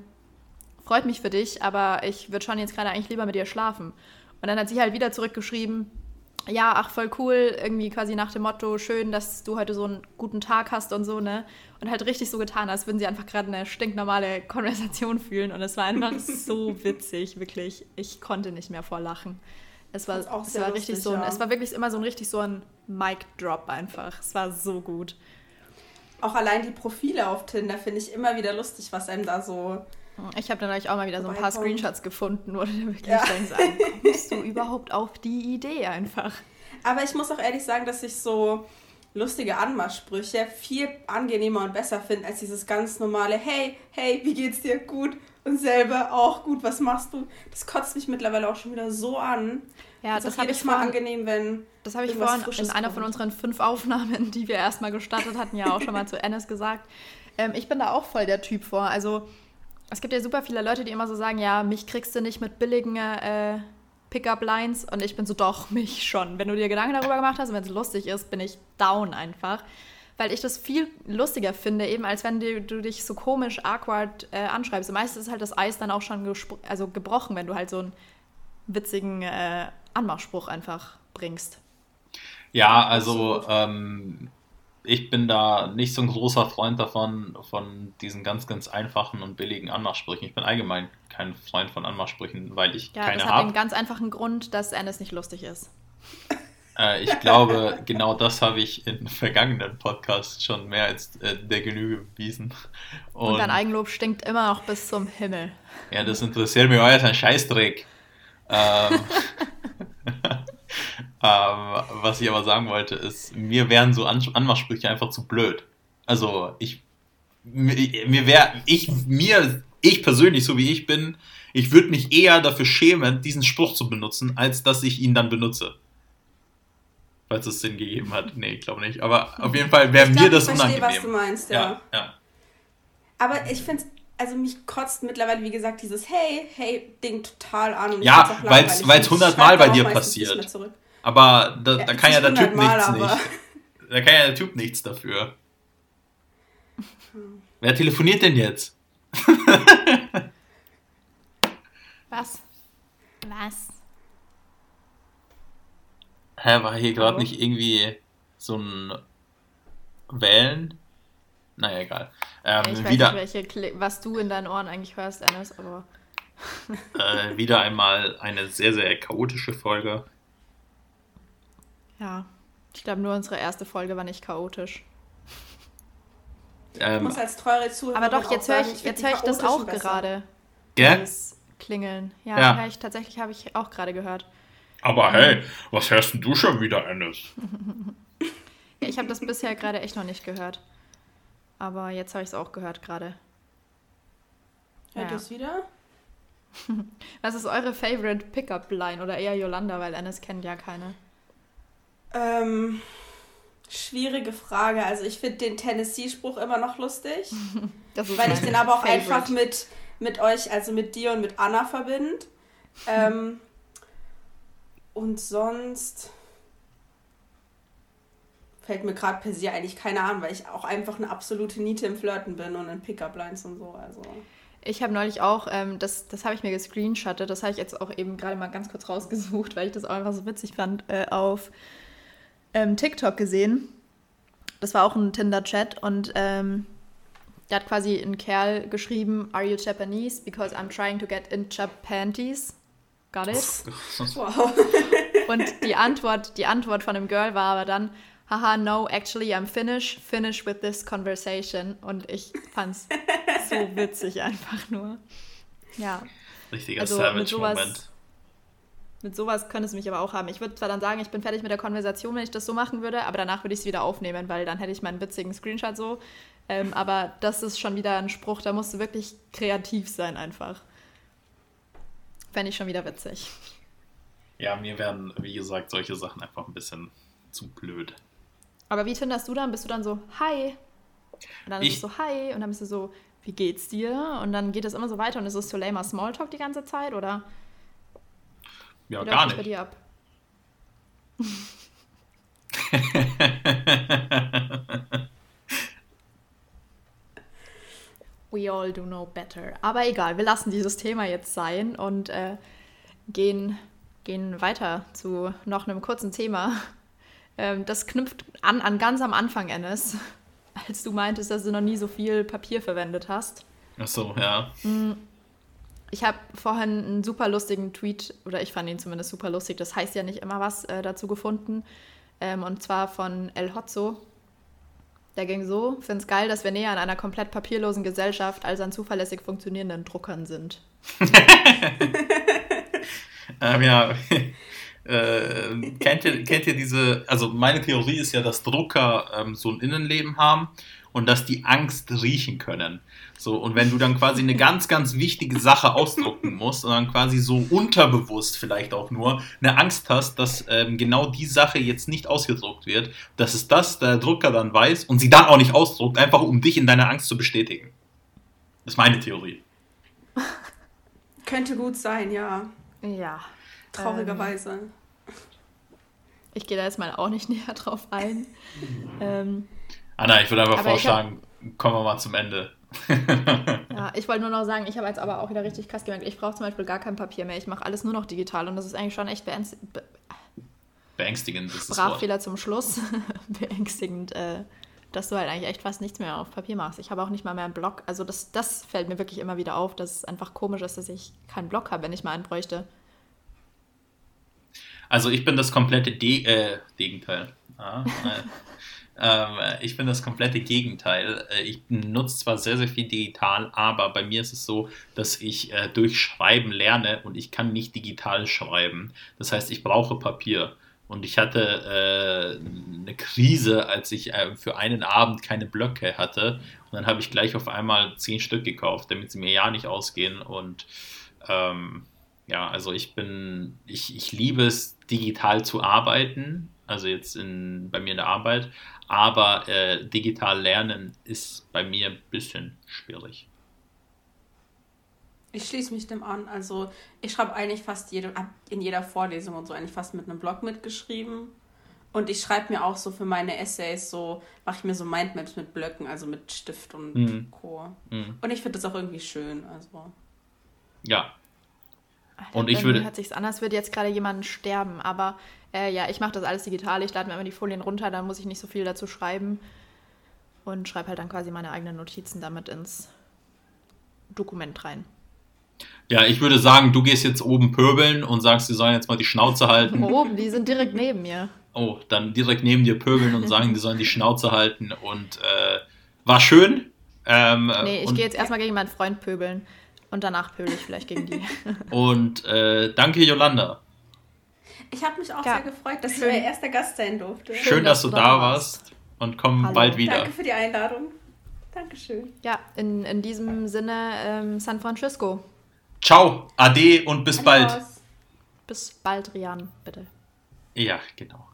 freut mich für dich, aber ich würde schon jetzt gerade eigentlich lieber mit dir schlafen. Und dann hat sie halt wieder zurückgeschrieben, ja, ach, voll cool, irgendwie quasi nach dem Motto, schön, dass du heute so einen guten Tag hast und so, ne? Und halt richtig so getan, als würden sie einfach gerade eine stinknormale Konversation fühlen. Und es war einfach so witzig, wirklich. Ich konnte nicht mehr vor Lachen. Es war, es war richtig lustig, so ein, ja. es war wirklich immer so ein richtig so ein Mic-Drop einfach. Es war so gut. Auch allein die Profile auf Tinder finde ich immer wieder lustig, was einem da so. Ich habe dann euch auch mal wieder so ein paar. Screenshots gefunden, wo du wirklich Ja. denkst, ah, kommst du überhaupt auf die Idee einfach? Aber ich muss auch ehrlich sagen, dass ich so lustige Anmachsprüche viel angenehmer und besser finde als dieses ganz normale Hey, hey, wie geht's dir? Gut. Und selber auch gut, was machst du? Das kotzt mich mittlerweile auch schon wieder so an. Ja, das auch habe ich Mal vorhin, angenehm, wenn. Das habe ich vorhin Frisches in einer von unseren fünf Aufnahmen, die wir erstmal gestartet hatten, ja auch schon mal zu Ennis gesagt. Ähm, ich bin da auch voll der Typ vor. Also es gibt ja super viele Leute, die immer so sagen, ja, mich kriegst du nicht mit billigen äh, Pickup-Lines. Und ich bin so, doch, mich schon. Wenn du dir Gedanken darüber gemacht hast und wenn es lustig ist, bin ich down einfach. Weil ich das viel lustiger finde, eben als wenn du, du dich so komisch, awkward äh, anschreibst. Und meistens ist halt das Eis dann auch schon also gebrochen, wenn du halt so einen witzigen äh, Anmachspruch einfach bringst. Ja, also ähm, ich bin da nicht so ein großer Freund davon, von diesen ganz, ganz einfachen und billigen Anmachsprüchen. Ich bin allgemein kein Freund von Anmachsprüchen, weil ich Ja, keine das hat den habe. ganz einfachen Grund, dass Ennis nicht lustig ist. Äh, ich glaube, genau das habe ich in vergangenen Podcasts schon mehr als äh, der Genüge bewiesen. Und, dein Eigenlob stinkt immer noch bis zum Himmel. ja, das interessiert mich euer ein Scheißdreck. ähm, ähm, was ich aber sagen wollte, ist, mir wären so An Anmachsprüche einfach zu blöd. Also ich mir wäre ich mir ich persönlich so wie ich bin, ich würde mich eher dafür schämen, diesen Spruch zu benutzen, als dass ich ihn dann benutze. Falls es Sinn gegeben hat. Nee, ich glaube nicht. Aber auf jeden Fall wäre mir das ich verstehe, unangenehm. was du meinst, ja. ja, ja. Aber ich finde also mich kotzt mittlerweile, wie gesagt, dieses Hey, hey Ding total an. Und ja, weil es hundertmal bei dir passiert. Aber da, ja, da kann ja der Typ Mal, nichts nicht. Da kann ja der Typ nichts dafür. Hm. Wer telefoniert denn jetzt? Was? Was? Hä, war hier gerade nicht irgendwie so ein Wählen? Naja, egal. Ähm, ich weiß wieder, nicht, welche, was du in deinen Ohren eigentlich hörst, Dennis, aber. äh, wieder einmal eine sehr, sehr chaotische Folge. Ja, ich glaube, nur unsere erste Folge war nicht chaotisch. Ähm, ich muss als treue Zuhörer Aber doch, jetzt höre ich, ich, hör ich das auch gerade. Gell? Klingeln. Ja, ja. Ich, tatsächlich habe ich auch gerade gehört. Aber hey, was hörst denn du schon wieder, Ennis? ja, ich habe das bisher gerade echt noch nicht gehört. Aber jetzt habe ich es auch gehört gerade. Hört ihr es wieder? Was ist eure Favorite Pickup-Line oder eher Yolanda, weil Ennis kennt ja keine? Ähm, schwierige Frage. Also ich finde den Tennessee-Spruch immer noch lustig, weil ich den aber auch Favorite. einfach mit, mit euch, also mit dir und mit Anna verbinde. Ähm, und sonst fällt mir gerade per se eigentlich keine an, weil ich auch einfach eine absolute Niete im Flirten bin und in Pickup-Lines und so. Also. Ich habe neulich auch, ähm, das, das habe ich mir gescreenshottet, das habe ich jetzt auch eben gerade mal ganz kurz rausgesucht, weil ich das auch einfach so witzig fand, äh, auf ähm, TikTok gesehen. Das war auch ein Tinder-Chat und ähm, da hat quasi ein Kerl geschrieben, Are you Japanese? Because I'm trying to get in Japanties. Got it? Wow. und die Antwort, die Antwort von dem Girl war aber dann, haha, no, actually I'm Finnish, finish with this conversation. Und ich fand's so witzig einfach nur. Ja. Richtiger also Savage-Moment. Mit sowas könnte es mich aber auch haben. Ich würde zwar dann sagen, ich bin fertig mit der Konversation, wenn ich das so machen würde, aber danach würde ich es wieder aufnehmen, weil dann hätte ich meinen witzigen Screenshot so. Ähm, aber das ist schon wieder ein Spruch, da musst du wirklich kreativ sein einfach. Fände ich schon wieder witzig. Ja, mir werden, wie gesagt, solche Sachen einfach ein bisschen zu blöd. Aber wie findest du dann? Bist du dann so, hi? Und dann ich, ist es so, hi. Und dann bist du so, wie geht's dir? Und dann geht es immer so weiter und ist es so lamer Smalltalk die ganze Zeit, oder? Ja, gar nicht. bei dir ab? We all do know better. Aber egal, wir lassen dieses Thema jetzt sein und äh, gehen, gehen weiter zu noch einem kurzen Thema. Ähm, das knüpft an, an ganz am Anfang, Ennis, als du meintest, dass du noch nie so viel Papier verwendet hast. Ach so, ja. Mm, ich habe vorhin einen super lustigen Tweet, oder ich fand ihn zumindest super lustig, das heißt ja nicht immer was, äh, dazu gefunden. Ähm, und zwar von El Hotzo. Der ging so: Finde es geil, dass wir näher an einer komplett papierlosen Gesellschaft als an zuverlässig funktionierenden Druckern sind. ähm, ja. Äh, kennt, ihr, kennt ihr diese, also meine Theorie ist ja, dass Drucker ähm, so ein Innenleben haben und dass die Angst riechen können. So, und wenn du dann quasi eine ganz, ganz wichtige Sache ausdrucken musst und dann quasi so unterbewusst vielleicht auch nur eine Angst hast, dass ähm, genau die Sache jetzt nicht ausgedruckt wird, dass es das der Drucker dann weiß und sie dann auch nicht ausdruckt, einfach um dich in deiner Angst zu bestätigen. Das ist meine Theorie. Könnte gut sein, ja. Ja. Traurigerweise. Ähm, ich gehe da jetzt mal auch nicht näher drauf ein. ähm, Anna, ich würde einfach vorschlagen, hab, kommen wir mal zum Ende. ja, ich wollte nur noch sagen, ich habe jetzt aber auch wieder richtig krass gemerkt, ich brauche zum Beispiel gar kein Papier mehr. Ich mache alles nur noch digital und das ist eigentlich schon echt beängstigend. Be beängstigend. Sprachfehler zum Schluss. beängstigend, äh, dass du halt eigentlich echt fast nichts mehr auf Papier machst. Ich habe auch nicht mal mehr einen Blog. Also das, das fällt mir wirklich immer wieder auf, dass es einfach komisch ist, dass ich keinen Blog habe, wenn ich mal einen bräuchte. Also ich bin das komplette De äh, Gegenteil. Ah, ich bin das komplette Gegenteil. Äh, ich nutze zwar sehr, sehr viel digital, aber bei mir ist es so, dass ich äh, durch Schreiben lerne und ich kann nicht digital schreiben. Das heißt, ich brauche Papier. Und ich hatte äh, eine Krise, als ich äh, für einen Abend keine Blöcke hatte. Und dann habe ich gleich auf einmal zehn Stück gekauft, damit sie mir ja nicht ausgehen. Und ähm, ja, also ich bin, ich, ich liebe es, digital zu arbeiten. Also jetzt in, bei mir in der Arbeit. Aber äh, digital lernen ist bei mir ein bisschen schwierig. Ich schließe mich dem an. Also ich schreibe eigentlich fast jede, in jeder Vorlesung und so eigentlich fast mit einem Blog mitgeschrieben. Und ich schreibe mir auch so für meine Essays so, mache ich mir so Mindmaps mit Blöcken, also mit Stift und mhm. Co. Mhm. Und ich finde das auch irgendwie schön. Also. Ja. Alter, und ich würde. Hört sich an, als würde jetzt gerade jemand sterben, aber äh, ja, ich mache das alles digital. Ich lade mir immer die Folien runter, dann muss ich nicht so viel dazu schreiben. Und schreibe halt dann quasi meine eigenen Notizen damit ins Dokument rein. Ja, ich würde sagen, du gehst jetzt oben pöbeln und sagst, sie sollen jetzt mal die Schnauze halten. Oben, die sind direkt neben mir. Oh, dann direkt neben dir pöbeln und sagen, die sollen die Schnauze halten und äh, war schön. Ähm, nee, ich gehe jetzt erstmal gegen meinen Freund pöbeln und danach pöbel ich vielleicht gegen die. und äh, danke, Yolanda. Ich habe mich auch ja. sehr gefreut, dass Schön. ich euer erster Gast sein durfte. Schön, Schön dass, dass, du da warst. warst und komm Hallo. bald wieder. Danke für die Einladung. Dankeschön. Ja, in, in diesem Sinne ähm, San Francisco. Ciao, ade und bis bald. Bis bald, Rian, bitte. Ja, genau.